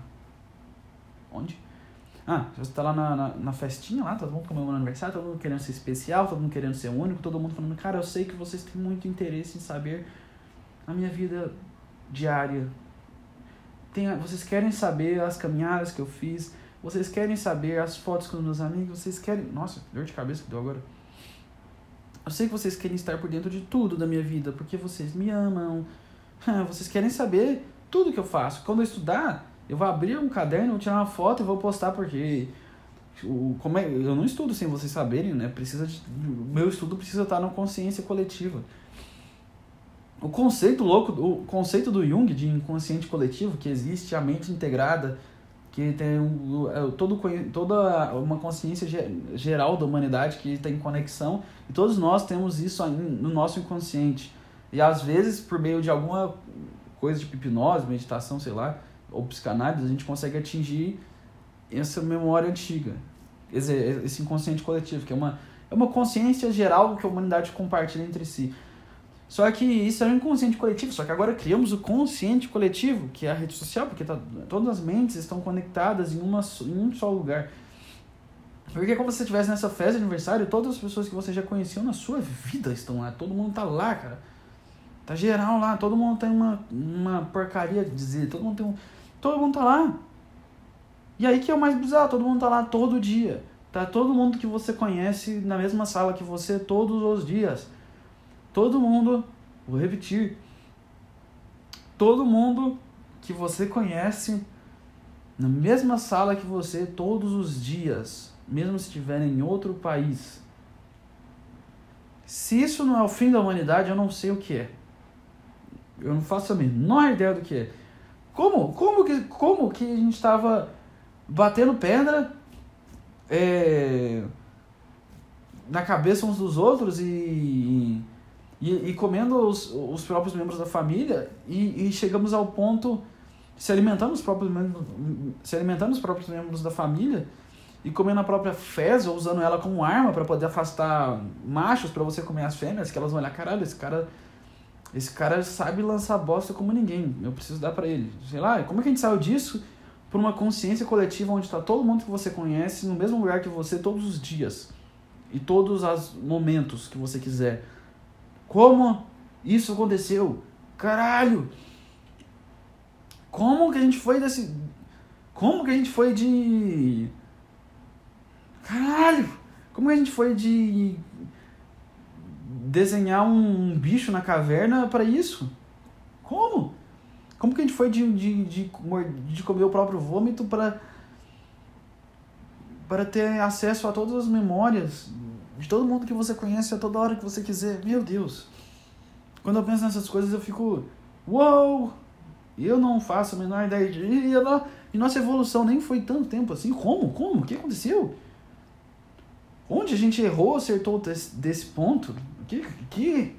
Onde? Ah, você tá lá na, na, na, festinha lá, todo mundo comemorando aniversário, todo mundo querendo ser especial, todo mundo querendo ser único, todo mundo falando, cara, eu sei que vocês têm muito interesse em saber a minha vida diária. Tem, vocês querem saber as caminhadas que eu fiz, vocês querem saber as fotos com os meus amigos, vocês querem. Nossa, dor de cabeça que deu agora. Eu sei que vocês querem estar por dentro de tudo da minha vida, porque vocês me amam. Vocês querem saber tudo que eu faço. Quando eu estudar, eu vou abrir um caderno, vou tirar uma foto e vou postar porque o, como é, eu não estudo sem vocês saberem, né? Precisa de, meu estudo precisa estar na consciência coletiva. O conceito louco, o conceito do Jung de inconsciente coletivo, que existe a mente integrada, que tem um, é, todo, toda uma consciência geral da humanidade que tem conexão, e todos nós temos isso no nosso inconsciente. E às vezes, por meio de alguma coisa de hipnose, meditação, sei lá, ou psicanálise, a gente consegue atingir essa memória antiga, esse, esse inconsciente coletivo, que é uma, é uma consciência geral que a humanidade compartilha entre si. Só que isso é um inconsciente coletivo, só que agora criamos o consciente coletivo, que é a rede social, porque tá, todas as mentes estão conectadas em, uma, em um só lugar. Porque é como se você estivesse nessa festa de aniversário, todas as pessoas que você já conheceu na sua vida estão lá, todo mundo tá lá, cara. Tá geral lá, todo mundo tem uma, uma porcaria de dizer, todo mundo tem um, Todo mundo tá lá. E aí que é o mais bizarro, todo mundo tá lá todo dia. Tá todo mundo que você conhece na mesma sala que você todos os dias. Todo mundo, vou repetir. Todo mundo que você conhece na mesma sala que você todos os dias, mesmo se estiver em outro país. Se isso não é o fim da humanidade, eu não sei o que é. Eu não faço a menor ideia do que é. Como? Como que, como que a gente estava batendo pedra é, na cabeça uns dos outros e, e, e comendo os, os próprios membros da família e, e chegamos ao ponto se alimentando os próprios membros, se alimentando os próprios membros da família e comendo a própria fezes ou usando ela como arma para poder afastar machos para você comer as fêmeas que elas vão olhar caralho esse cara esse cara sabe lançar bosta como ninguém. Eu preciso dar para ele. Sei lá, como é que a gente saiu disso por uma consciência coletiva onde está todo mundo que você conhece no mesmo lugar que você todos os dias e todos os momentos que você quiser? Como isso aconteceu? Caralho! Como que a gente foi desse. Como que a gente foi de. Caralho! Como que a gente foi de desenhar um bicho na caverna para isso? Como? Como que a gente foi de, de, de, de comer o próprio vômito para para ter acesso a todas as memórias de todo mundo que você conhece a toda hora que você quiser? Meu Deus! Quando eu penso nessas coisas eu fico, uou! Eu não faço a menor ideia de. E, e nossa evolução nem foi tanto tempo assim. Como? Como? O que aconteceu? Onde a gente errou, acertou desse ponto? Que, que?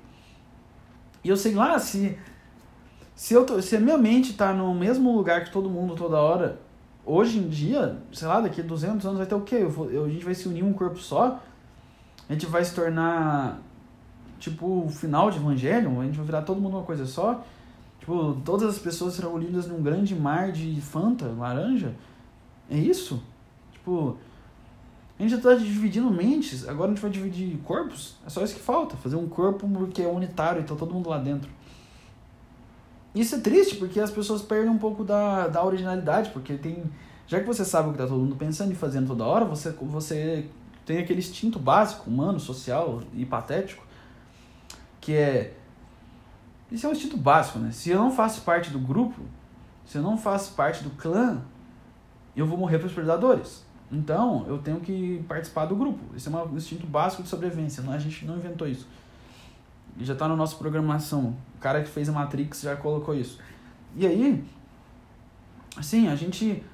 E eu sei lá se se eu tô, se a minha mente tá no mesmo lugar que todo mundo toda hora, hoje em dia, sei lá, daqui a 200 anos vai ter o quê? Eu vou, eu, a gente vai se unir um corpo só? A gente vai se tornar tipo o final de Evangelho? A gente vai virar todo mundo uma coisa só? Tipo, todas as pessoas serão unidas num grande mar de Fanta, laranja. É isso? Tipo, gente já tá dividindo mentes, agora a gente vai dividir corpos. É só isso que falta, fazer um corpo que é unitário e tá todo mundo lá dentro. Isso é triste, porque as pessoas perdem um pouco da, da originalidade, porque tem. Já que você sabe o que tá todo mundo pensando e fazendo toda hora, você, você tem aquele instinto básico, humano, social e patético, que é. Isso é um instinto básico, né? Se eu não faço parte do grupo, se eu não faço parte do clã, eu vou morrer para os predadores. Então, eu tenho que participar do grupo. Esse é um instinto básico de sobrevivência. A gente não inventou isso. Já está na nossa programação. O cara que fez a Matrix já colocou isso. E aí, assim, a gente,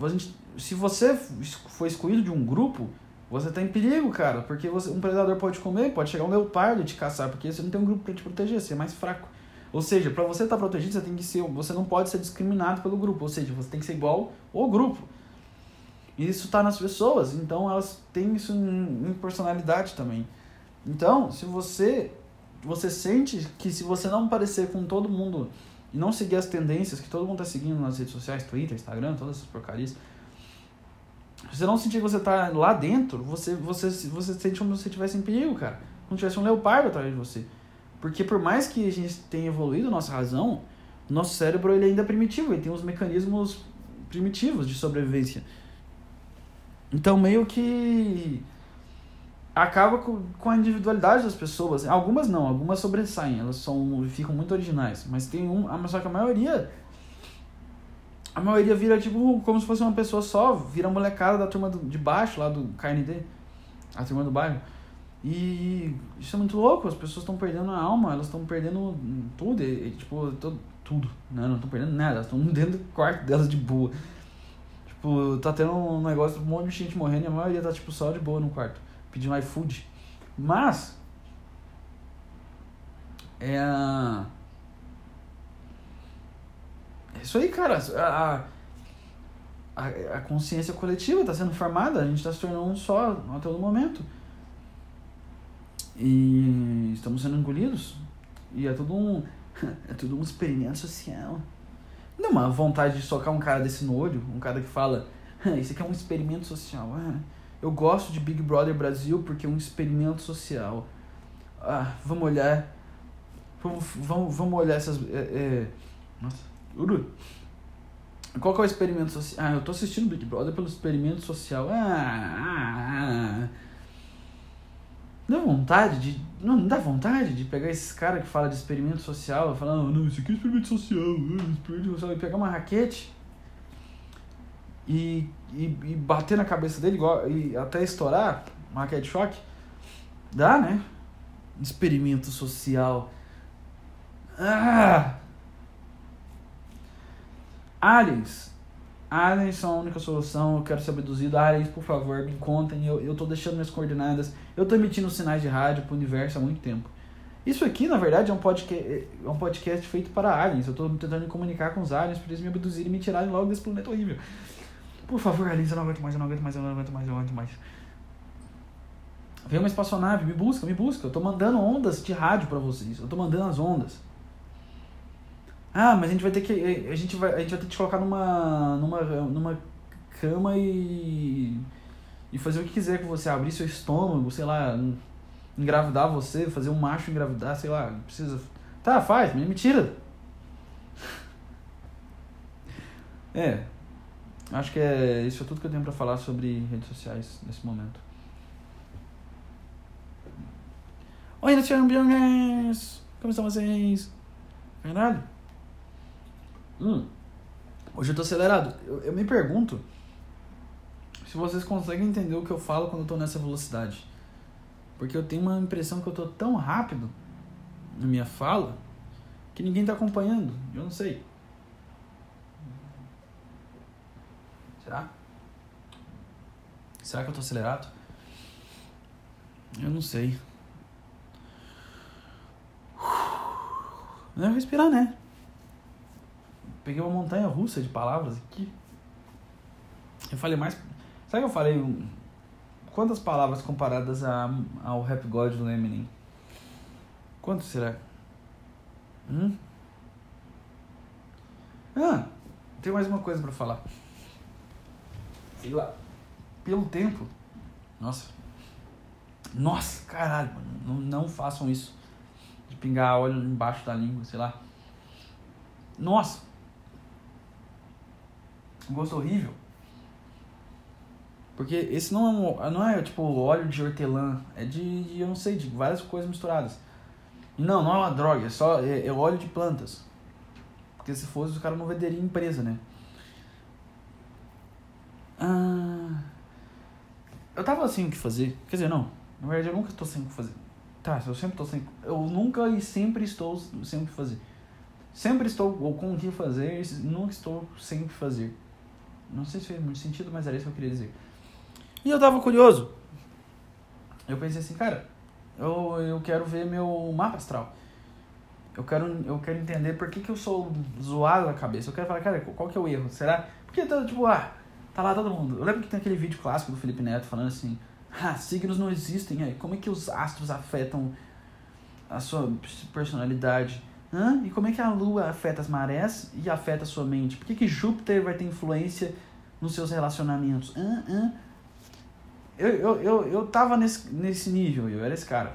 a gente se você for excluído de um grupo, você está em perigo, cara, porque você, um predador pode comer, pode chegar um leopardo te caçar, porque você não tem um grupo para te proteger, você é mais fraco. Ou seja, para você estar tá protegido, você tem que ser, você não pode ser discriminado pelo grupo, ou seja, você tem que ser igual ao grupo. E isso está nas pessoas, então elas têm isso em, em personalidade também. Então, se você você sente que se você não parecer com todo mundo e não seguir as tendências que todo mundo está seguindo nas redes sociais, Twitter, Instagram, todas essas porcarias, se você não sentir que você está lá dentro, você, você, você sente como se você estivesse em perigo, cara. Como se tivesse um leopardo atrás de você. Porque por mais que a gente tenha evoluído nossa razão, nosso cérebro ele ainda é primitivo, ele tem uns mecanismos primitivos de sobrevivência. Então meio que acaba com, a individualidade das pessoas. Algumas não, algumas sobressaem, elas são ficam muito originais, mas tem um, só que a maioria a maioria vira tipo como se fosse uma pessoa só, vira molecada da turma de baixo lá do KND, a turma do bairro. E isso é muito louco, as pessoas estão perdendo a alma, elas estão perdendo tudo, e, e, tipo, todo, tudo, né? Não estão perdendo nada, elas estão dentro do quarto delas de boa. Tipo, tá tendo um negócio, um monte de gente morrendo e a maioria tá tipo só de boa no quarto pedindo iFood. Mas é, é isso aí, cara. A, a, a consciência coletiva está sendo formada, a gente está se tornando um só a todo momento. E estamos sendo engolidos. E é tudo um. É tudo um experimento social. Não uma vontade de socar um cara desse no olho, um cara que fala, isso aqui é um experimento social. Ah, eu gosto de Big Brother Brasil porque é um experimento social. Ah, vamos olhar. Vamos, vamos, vamos olhar essas. É, é, nossa, Uru. Qual que é o experimento social? Ah, eu tô assistindo Big Brother pelo experimento social. Ah, ah, ah. Dá vontade de. Não, não dá vontade de pegar esses caras que falam de experimento social, falando, não, isso aqui é experimento social, é experimento social, e pegar uma raquete e, e, e bater na cabeça dele igual, e até estourar, uma de choque, dá, né? Experimento social. Ah! Aliens. Aliens são a única solução. Eu quero ser abduzido. Aliens, por favor, me contem. Eu, eu tô deixando minhas coordenadas. Eu tô emitindo sinais de rádio pro universo há muito tempo. Isso aqui, na verdade, é um podcast, é um podcast feito para aliens. Eu tô tentando me comunicar com os aliens para eles me abduzirem e me tirarem logo desse planeta horrível. Por favor, Alice, eu não aguento mais, eu não aguento mais, eu não aguento mais, eu não aguento mais. Vem uma espaçonave, me busca, me busca. Eu tô mandando ondas de rádio para vocês. Eu tô mandando as ondas. Ah, mas a gente vai ter que. A gente vai, a gente vai ter que te colocar numa. numa. numa cama e. e fazer o que quiser com você. Abrir seu estômago, sei lá. Engravidar você, fazer um macho engravidar, sei lá. Precisa. Tá, faz, me tira. É, Acho que é isso é tudo que eu tenho para falar sobre redes sociais nesse momento. Oi, champions! Como estão vocês? Caralho. Hum. Hoje eu tô acelerado. Eu, eu me pergunto se vocês conseguem entender o que eu falo quando eu tô nessa velocidade. Porque eu tenho uma impressão que eu tô tão rápido na minha fala que ninguém tá acompanhando. Eu não sei. Será? Será que eu tô acelerado? Eu não sei. Não respirar, né? Peguei uma montanha russa de palavras aqui. Eu falei mais. Sabe que eu falei quantas palavras comparadas a, ao Rap God do Eminem? Quanto será? Hum? Ah, tem mais uma coisa para falar. Sei lá. Pelo tempo. Nossa. Nossa, caralho, mano. Não, não façam isso. De pingar óleo embaixo da língua, sei lá. Nossa. Um gosto horrível. Porque esse não é, não é tipo óleo de hortelã. É de, de, eu não sei, de várias coisas misturadas. Não, não é uma droga. É só é, é óleo de plantas. Porque se fosse, o cara não venderia empresa, né? Ah, eu tava sem o que fazer. Quer dizer, não. Na verdade, eu nunca estou sem o que fazer. Tá, eu sempre estou sem. Eu nunca e sempre estou sem o que fazer. Sempre estou ou com o que fazer, nunca estou sem o que fazer. Não sei se fez muito sentido, mas era isso que eu queria dizer. E eu tava curioso. Eu pensei assim, cara, eu, eu quero ver meu mapa astral. Eu quero, eu quero entender por que, que eu sou zoado na cabeça. Eu quero falar, cara, qual que é o erro? Será? Porque, tá, tipo, ah, tá lá todo mundo. Eu lembro que tem aquele vídeo clássico do Felipe Neto falando assim, ah, signos não existem, aí. como é que os astros afetam a sua personalidade? Hã? E como é que a lua afeta as marés e afeta a sua mente? Por que, que Júpiter vai ter influência nos seus relacionamentos? Hã? Hã? Eu, eu, eu, eu tava nesse, nesse nível, eu era esse cara.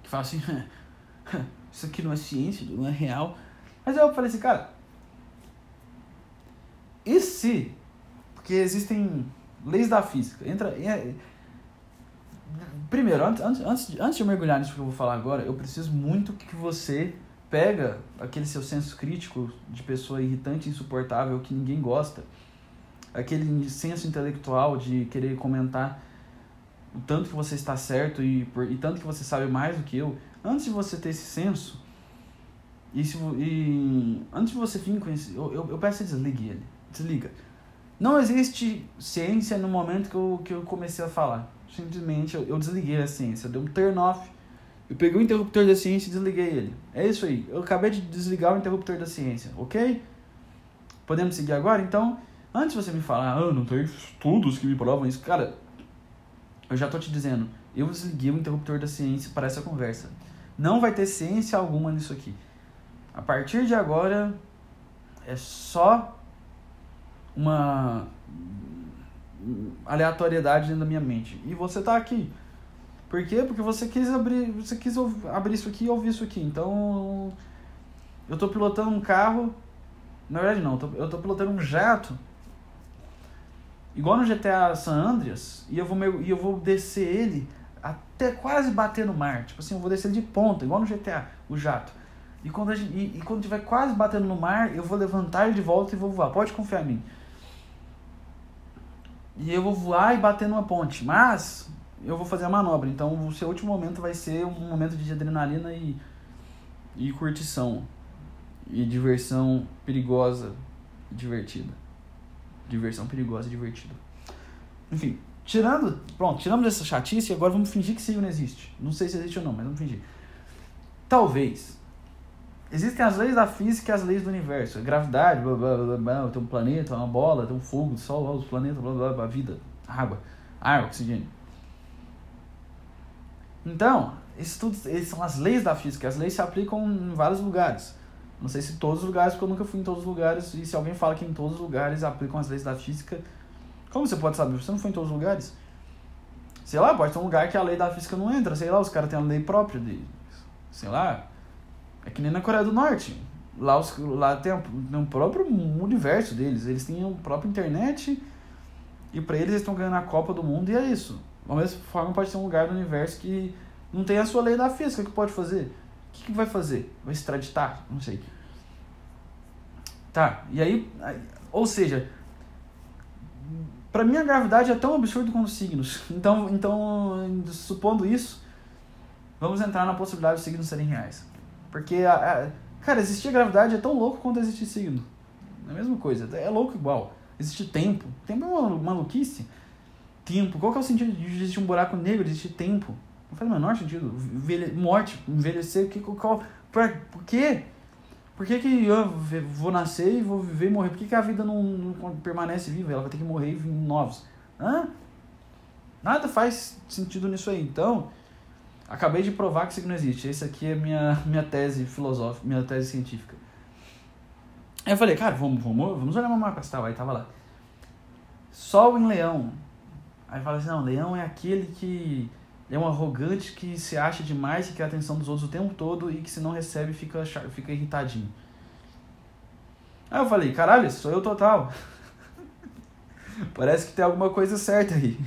Que fala assim, isso aqui não é ciência, não é real. Mas eu falei assim, cara, e se? Porque existem leis da física. Entra. Primeiro, antes, antes, antes de eu mergulhar nisso que eu vou falar agora, eu preciso muito que você pega aquele seu senso crítico de pessoa irritante, insuportável, que ninguém gosta, aquele senso intelectual de querer comentar o tanto que você está certo e, por, e tanto que você sabe mais do que eu, antes de você ter esse senso, e, se, e antes de você vir com esse, eu, eu, eu peço que desligue ele, desliga. Não existe ciência no momento que eu, que eu comecei a falar. Simplesmente eu, eu desliguei a ciência, deu um turn off. Eu peguei o interruptor da ciência e desliguei ele. É isso aí. Eu acabei de desligar o interruptor da ciência, ok? Podemos seguir agora? Então, antes você me falar, ah, não tem estudos que me provam isso, cara, eu já tô te dizendo, eu desliguei o interruptor da ciência para essa conversa. Não vai ter ciência alguma nisso aqui. A partir de agora, é só uma aleatoriedade dentro da minha mente. E você tá aqui. Por quê? Porque você quis abrir, você quis abrir isso aqui e ouvir isso aqui. Então, eu tô pilotando um carro, na verdade não, eu tô pilotando um jato igual no GTA San Andreas, e eu vou e eu vou descer ele até quase bater no mar. Tipo assim, eu vou descer ele de ponta, igual no GTA, o jato. E quando, gente, e, e quando tiver quase batendo no mar, eu vou levantar ele de volta e vou voar. Pode confiar em mim e eu vou voar e bater numa ponte. Mas eu vou fazer a manobra. Então o seu último momento vai ser um momento de adrenalina e, e curtição. E diversão perigosa e divertida. Diversão perigosa e divertida. Enfim, tirando. Pronto, tiramos essa chatice e agora vamos fingir que signo existe. Não sei se existe ou não, mas vamos fingir. Talvez Existem as leis da física e as leis do universo. Gravidade, blá, blá, blá, blá, tem um planeta, uma bola, tem um fogo, o sol, os planetas, blá, blá, blá, a vida, água, ar, oxigênio. Então, isso tudo, essas são as leis da física. As leis se aplicam em vários lugares. Não sei se todos os lugares, porque eu nunca fui em todos os lugares. E se alguém fala que em todos os lugares aplicam as leis da física, como você pode saber? Você não foi em todos os lugares? Sei lá, pode ter um lugar que a lei da física não entra. Sei lá, os caras têm a lei própria de. Sei lá, é que nem na Coreia do Norte. Lá, os, lá tem, um próprio universo deles. Eles têm a própria internet e para eles eles estão ganhando a Copa do Mundo e é isso. Da mesma forma pode ser um lugar do universo que não tem a sua lei da física. Que pode fazer? O que, que vai fazer? Vai extraditar? Não sei. Tá, e aí, ou seja, para mim a gravidade é tão absurda quanto os signos. Então, então, supondo isso, vamos entrar na possibilidade dos signos serem reais. Porque, a, a, cara, existir gravidade é tão louco quanto existir signo. É a mesma coisa, é louco igual. Existe tempo. Tempo é uma maluquice. Tempo. Qual que é o sentido de existir um buraco negro, de existir tempo? Não faz o menor sentido. Envelhe... Morte, envelhecer, que, qual, por, por quê? Por que, que eu vou nascer e vou viver e morrer? Por que, que a vida não, não permanece viva? Ela vai ter que morrer e vir novos. Hã? Nada faz sentido nisso aí. Então, Acabei de provar que isso aqui não existe. Essa aqui é minha, minha tese filosófica, minha tese científica. Aí eu falei, cara, vamos, vamos, vamos olhar meu mapa astral. Aí tava lá. Sol em leão. Aí fala assim, não, leão é aquele que é um arrogante que se acha demais, que quer a atenção dos outros o tempo todo e que se não recebe fica, fica irritadinho. Aí eu falei, caralho, sou eu total. Parece que tem alguma coisa certa aí.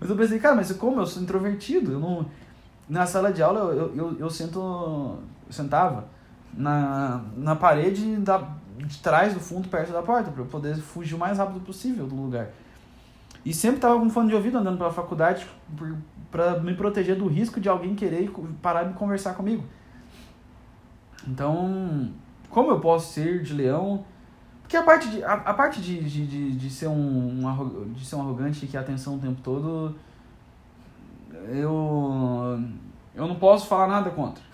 Mas eu pensei, cara, mas como? Eu sou introvertido. Eu não... Na sala de aula eu, eu, eu, sento, eu sentava na, na parede da, de trás do fundo, perto da porta, para eu poder fugir o mais rápido possível do lugar. E sempre tava com fone de ouvido andando pela faculdade para me proteger do risco de alguém querer parar de conversar comigo. Então, como eu posso ser de leão? Porque a parte de, a, a parte de, de, de, de, ser um, um, de ser um arrogante que quer atenção o tempo todo, eu, eu não posso falar nada contra.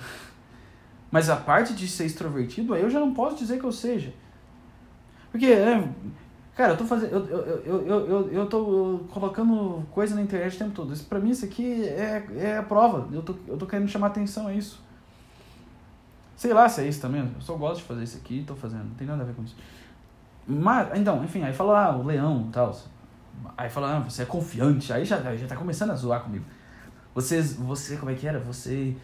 Mas a parte de ser extrovertido, aí eu já não posso dizer que eu seja. Porque, é, cara, eu tô fazendo. Eu, eu, eu, eu, eu, eu tô colocando coisa na internet o tempo todo. Isso, pra mim, isso aqui é, é a prova. Eu tô, eu tô querendo chamar atenção a isso. Sei lá se é isso também. Eu só gosto de fazer isso aqui e tô fazendo. Não tem nada a ver com isso. Mas, então, enfim, aí fala, ah, o leão e tal. Aí fala, ah, você é confiante. Aí já, já tá começando a zoar comigo. Você, você, como é que era? Você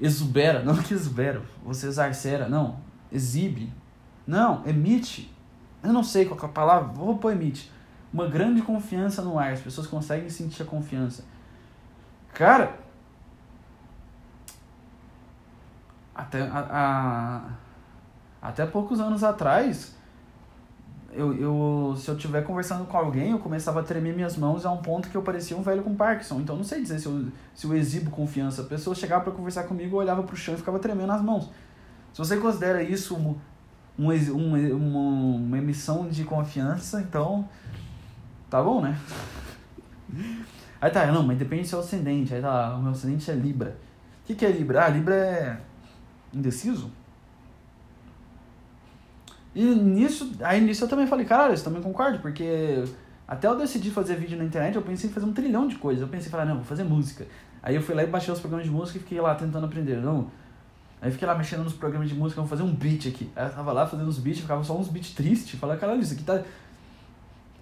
exubera, não que exubera. Você exarcera, não. Exibe. Não, emite. Eu não sei qual é a palavra, vou pôr emite. Uma grande confiança no ar. As pessoas conseguem sentir a confiança. Cara, até, a, a, até poucos anos atrás, eu, eu, se eu estiver conversando com alguém, eu começava a tremer minhas mãos a um ponto que eu parecia um velho com Parkinson. Então não sei dizer se eu, se eu exibo confiança. A pessoa chegava para conversar comigo, eu olhava pro chão e ficava tremendo as mãos. Se você considera isso um, um, um, uma, uma emissão de confiança, então tá bom, né? Aí tá, não, mas depende do seu ascendente. Aí tá, o meu ascendente é Libra. O que, que é Libra? Ah, Libra é indeciso? E nisso, aí nisso eu também falei, cara, eu também concordo, porque até eu decidi fazer vídeo na internet, eu pensei em fazer um trilhão de coisas. Eu pensei, falar, não, vou fazer música. Aí eu fui lá e baixei os programas de música e fiquei lá tentando aprender. Não. Aí fiquei lá mexendo nos programas de música, vou fazer um beat aqui. Aí eu tava lá fazendo uns beats, ficava só uns beats tristes. Falei, caralho, isso aqui tá.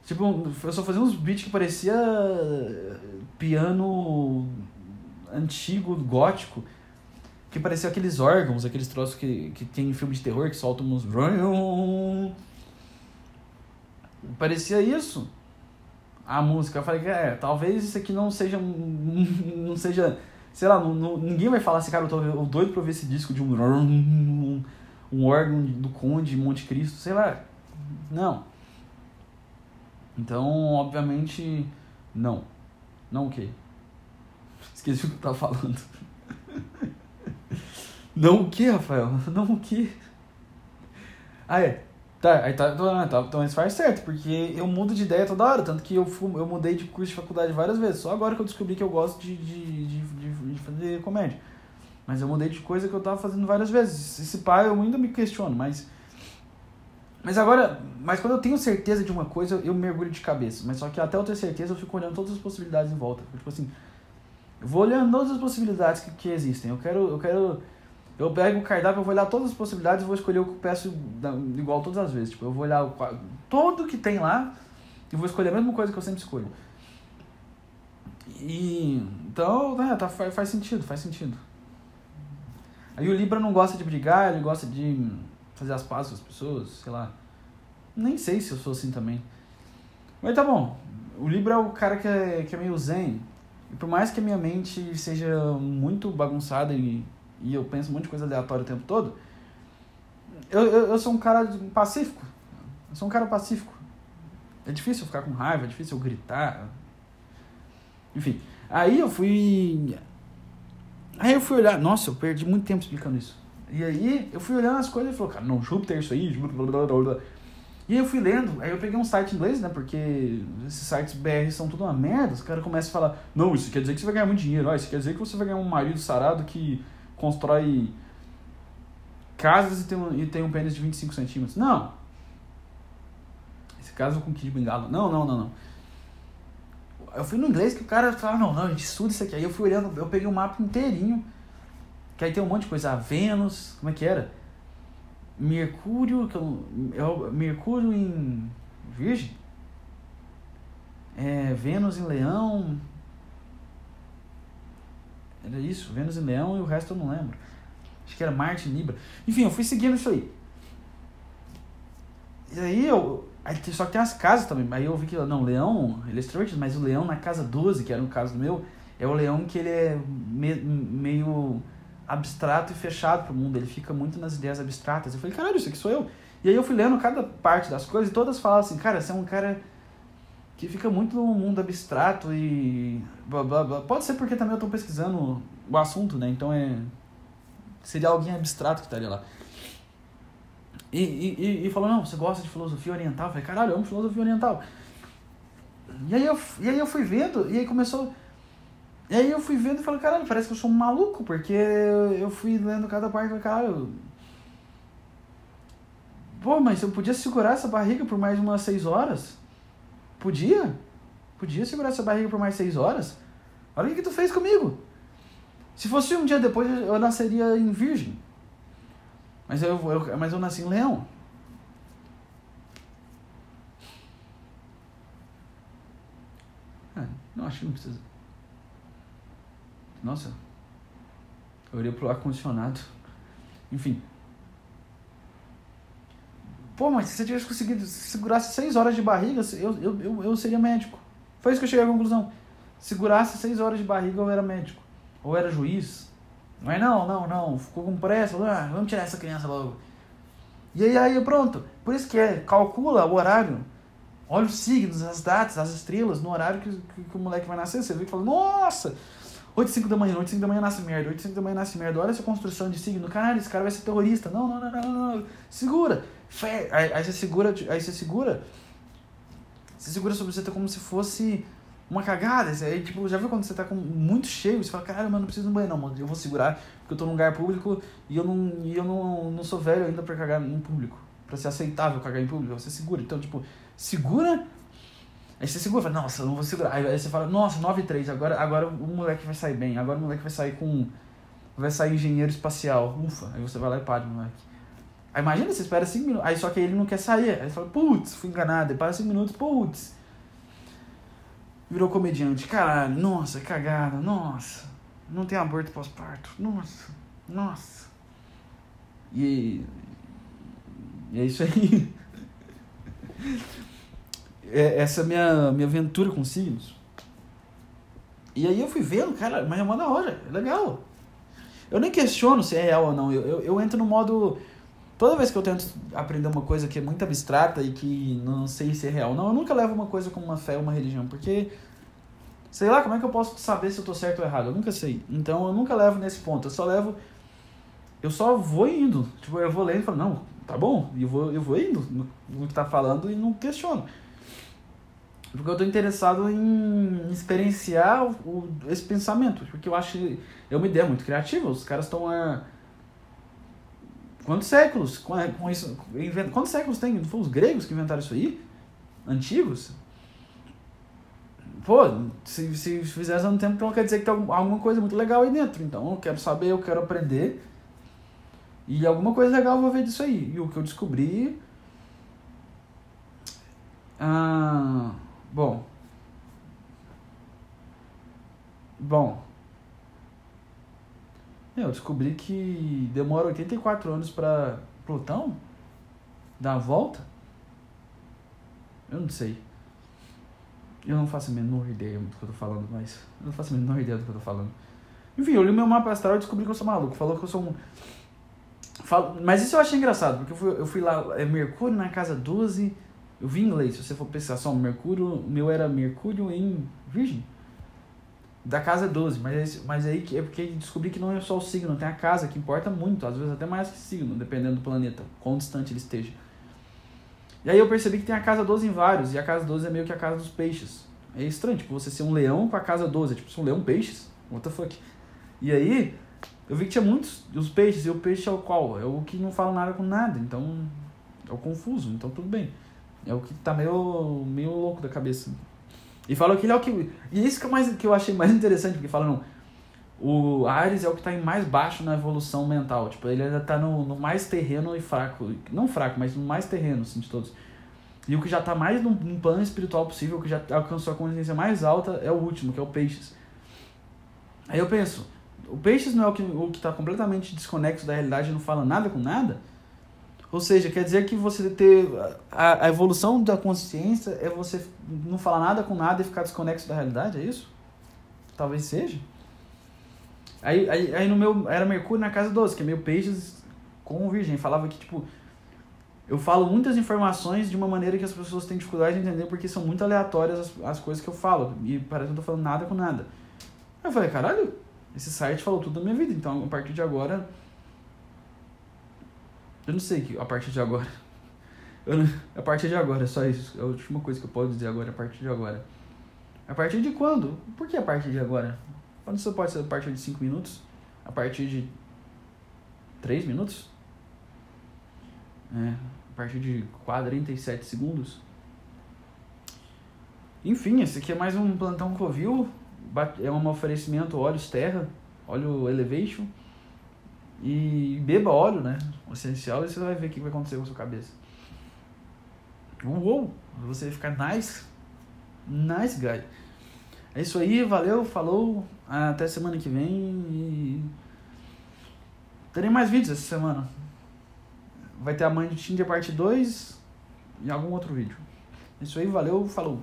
Tipo, eu só fazia uns beats que parecia piano antigo, gótico que parecia aqueles órgãos, aqueles troços que, que tem em filme de terror que soltam uns. Parecia isso. A música. Eu falei, é, talvez isso aqui não seja. Não seja. Sei lá, não, não, ninguém vai falar assim, cara, eu tô doido pra ver esse disco de um. Um órgão do Conde, Monte Cristo, sei lá. Não. Então, obviamente, não. Não o quê? Esqueci o que eu tava falando. Não o que, Rafael? Não o que? Ah, é. Tá, aí tá, tá, tá, então isso faz certo, porque eu mudo de ideia toda hora, tanto que eu, fui, eu mudei de curso de faculdade várias vezes, só agora que eu descobri que eu gosto de, de, de, de, de fazer comédia. Mas eu mudei de coisa que eu tava fazendo várias vezes. Esse pai eu ainda me questiono, mas. Mas agora, mas quando eu tenho certeza de uma coisa, eu mergulho de cabeça. Mas só que até eu ter certeza, eu fico olhando todas as possibilidades em volta. Tipo assim, eu vou olhando todas as possibilidades que, que existem. Eu quero, eu quero eu pego o cardápio, eu vou olhar todas as possibilidades e vou escolher o que eu peço igual todas as vezes. Tipo, eu vou olhar o, tudo que tem lá e vou escolher a mesma coisa que eu sempre escolho. E então, né, tá, faz, faz sentido, faz sentido. Aí o Libra não gosta de brigar, ele gosta de fazer as pazes com as pessoas, sei lá. Nem sei se eu sou assim também. Mas tá bom. O Libra é o cara que é, que é meio zen. E por mais que a minha mente seja muito bagunçada e e eu penso um monte de coisa aleatória o tempo todo, eu, eu, eu sou um cara pacífico. Eu sou um cara pacífico. É difícil eu ficar com raiva, é difícil eu gritar. Enfim, aí eu fui. Aí eu fui olhar. Nossa, eu perdi muito tempo explicando isso. E aí eu fui olhando as coisas e falou, cara, não, Júpiter, isso aí, blá, blá, blá, blá. E aí eu fui lendo, aí eu peguei um site inglês, né? Porque esses sites BR são tudo uma merda. Os caras começam a falar, não, isso quer dizer que você vai ganhar muito dinheiro, ó, isso quer dizer que você vai ganhar um marido sarado que constrói casas e tem um, e tem um pênis de 25 centímetros. Não. Esse caso com Kid Bengala. Não, não, não, não. Eu fui no inglês que o cara falava, não, não, a gente estuda isso aqui. Aí eu fui olhando, eu peguei o um mapa inteirinho. Que aí tem um monte de coisa. A Vênus, como é que era? Mercúrio, que eu, eu, Mercúrio em Virgem, é, Vênus em Leão. Era isso, Vênus em Leão e o resto eu não lembro. Acho que era Marte em Libra. Enfim, eu fui seguindo isso aí. E aí eu. Só que tem as casas também. Aí eu vi que, não, Leão, ele é extrovertido, mas o Leão na casa 12, que era no caso do meu, é o Leão que ele é me, meio abstrato e fechado pro mundo. Ele fica muito nas ideias abstratas. Eu falei, caralho, isso aqui sou eu. E aí eu fui lendo cada parte das coisas e todas falavam assim, cara, você é um cara que fica muito no mundo abstrato e blá, blá, blá. Pode ser porque também eu estou pesquisando o assunto, né? Então é seria alguém abstrato que estaria lá. E, e, e falou, não, você gosta de filosofia oriental? Eu falei, caralho, eu amo filosofia oriental. E aí eu, e aí eu fui vendo, e aí começou. E aí eu fui vendo e falei, caralho, parece que eu sou um maluco, porque eu fui lendo cada parte e caralho. Pô, mas eu podia segurar essa barriga por mais umas seis horas? Podia? Podia segurar essa barriga por mais seis horas? Olha o que, tu fez comigo. Se fosse um dia depois, eu nasceria em virgem. Mas eu, eu, mas eu nasci em leão. Ah, não, acho que não precisa. Nossa. Eu iria pro ar-condicionado. Enfim. Pô, mas se você tivesse conseguido segurar seis horas de barriga, eu, eu, eu, eu seria médico. Foi isso que eu cheguei à conclusão. Segurasse seis horas de barriga, eu era médico. Ou era juiz. Mas não, não, não. Ficou com pressa. Ah, vamos tirar essa criança logo. E aí, aí pronto. Por isso que é, calcula o horário. Olha os signos, as datas, as estrelas, no horário que, que, que o moleque vai nascer. Você vê que fala, nossa, 8 e 5 da manhã, 8 e 5 da manhã nasce merda, 8 e 5 da manhã nasce merda. Olha essa construção de signo. Caralho, esse cara vai ser terrorista. Não, não, não, não. não. Segura. Fé. Aí, aí, você segura, aí você segura. Você segura sobre você como se fosse uma cagada. Aí, tipo, já viu quando você tá com muito cheio, você fala, caralho, mano, não preciso de um não, mano. Eu vou segurar, porque eu tô num lugar público e eu não, e eu não, não sou velho ainda pra cagar em público. Pra ser aceitável cagar em público. Você segura. Então, tipo, segura. Aí você segura, fala, nossa, não vou segurar. Aí, aí você fala, nossa, 9 e 3, agora, agora o moleque vai sair bem, agora o moleque vai sair com. Vai sair engenheiro espacial. Ufa, aí você vai lá e para o moleque. Aí imagina, você espera 5 minutos. Aí só que ele não quer sair. Aí você fala, putz, fui enganado. Aí para 5 minutos, putz. Virou comediante. Caralho, nossa, cagada, nossa. Não tem aborto pós-parto. Nossa, nossa. E. E é isso aí. é, essa é minha, minha aventura com signos. E aí eu fui vendo, cara, mas é uma da hora, é legal. Eu nem questiono se é real ou não. Eu, eu, eu entro no modo toda vez que eu tento aprender uma coisa que é muito abstrata e que não sei se é real, não, eu nunca levo uma coisa como uma fé ou uma religião, porque sei lá, como é que eu posso saber se eu tô certo ou errado? Eu nunca sei. Então eu nunca levo nesse ponto. Eu só levo eu só vou indo. Tipo, eu vou lendo e falo, não, tá bom, eu vou, eu vou indo no, no que tá falando e não questiono. Porque eu tô interessado em experienciar o, esse pensamento. Porque eu acho. É uma ideia muito criativa. Os caras estão Quantos séculos com, com isso? Invent, quantos séculos tem? Não foram os gregos que inventaram isso aí? Antigos? Pô, se, se fizesse há um tempo, então quer dizer que tem alguma coisa muito legal aí dentro. Então eu quero saber, eu quero aprender. E alguma coisa legal eu vou ver disso aí. E o que eu descobri. Ah, bom. Bom. Eu descobri que demora 84 anos para Plutão dar a volta. Eu não sei. Eu não faço a menor ideia do que eu tô falando, mas. Eu não faço a menor ideia do que eu tô falando. Enfim, eu li meu mapa astral e descobri que eu sou maluco. Falou que eu sou um. Falo... Mas isso eu achei engraçado, porque eu fui, eu fui lá, é Mercúrio na casa 12. Eu vi em inglês, se você for pensar só, Mercúrio, meu era Mercúrio em Virgem da casa 12, mas, mas aí é porque descobri que não é só o signo, tem a casa que importa muito, às vezes até mais que signo, dependendo do planeta, quão distante ele esteja. E aí eu percebi que tem a casa 12 em vários, e a casa 12 é meio que a casa dos peixes. É estranho, tipo, você ser um leão com a casa 12, é tipo, ser um leão peixes, what the fuck. E aí, eu vi que tinha muitos, os peixes, e o peixe é o qual? É o que não fala nada com nada, então é o confuso, então tudo bem. É o que tá meio, meio louco da cabeça. E falou que ele é o que. E isso que, é mais, que eu achei mais interessante, porque falam, O Ares é o que está mais baixo na evolução mental. Tipo, ele ainda está no, no mais terreno e fraco. Não fraco, mas no mais terreno, assim, de todos. E o que já está mais no, no plano espiritual possível, que já alcançou a consciência mais alta, é o último, que é o Peixes. Aí eu penso, o Peixes não é o que o está completamente desconexo da realidade e não fala nada com nada? Ou seja, quer dizer que você ter. A, a evolução da consciência é você não falar nada com nada e ficar desconexo da realidade, é isso? Talvez seja. Aí, aí, aí no meu. Era Mercúrio na casa 12, que é meio peixes com virgem. Falava que, tipo. Eu falo muitas informações de uma maneira que as pessoas têm dificuldade de entender porque são muito aleatórias as, as coisas que eu falo. E parece que eu tô falando nada com nada. Aí eu falei, caralho, esse site falou tudo da minha vida. Então, a partir de agora. Eu não sei que a partir de agora. Não, a partir de agora, é só isso. É a última coisa que eu posso dizer agora, a partir de agora. A partir de quando? Por que a partir de agora? Quando isso pode ser a partir de 5 minutos? A partir de 3 minutos? É, a partir de 47 segundos? Enfim, esse aqui é mais um plantão Covil. É um oferecimento óleos terra, óleo elevation. E beba óleo, né? O essencial, e você vai ver o que vai acontecer com a sua cabeça. Uou! Você vai ficar nice. Nice guy. É isso aí, valeu, falou. Até semana que vem e. Terei mais vídeos essa semana. Vai ter a mãe de Tinder parte 2 e algum outro vídeo. É isso aí, valeu, falou.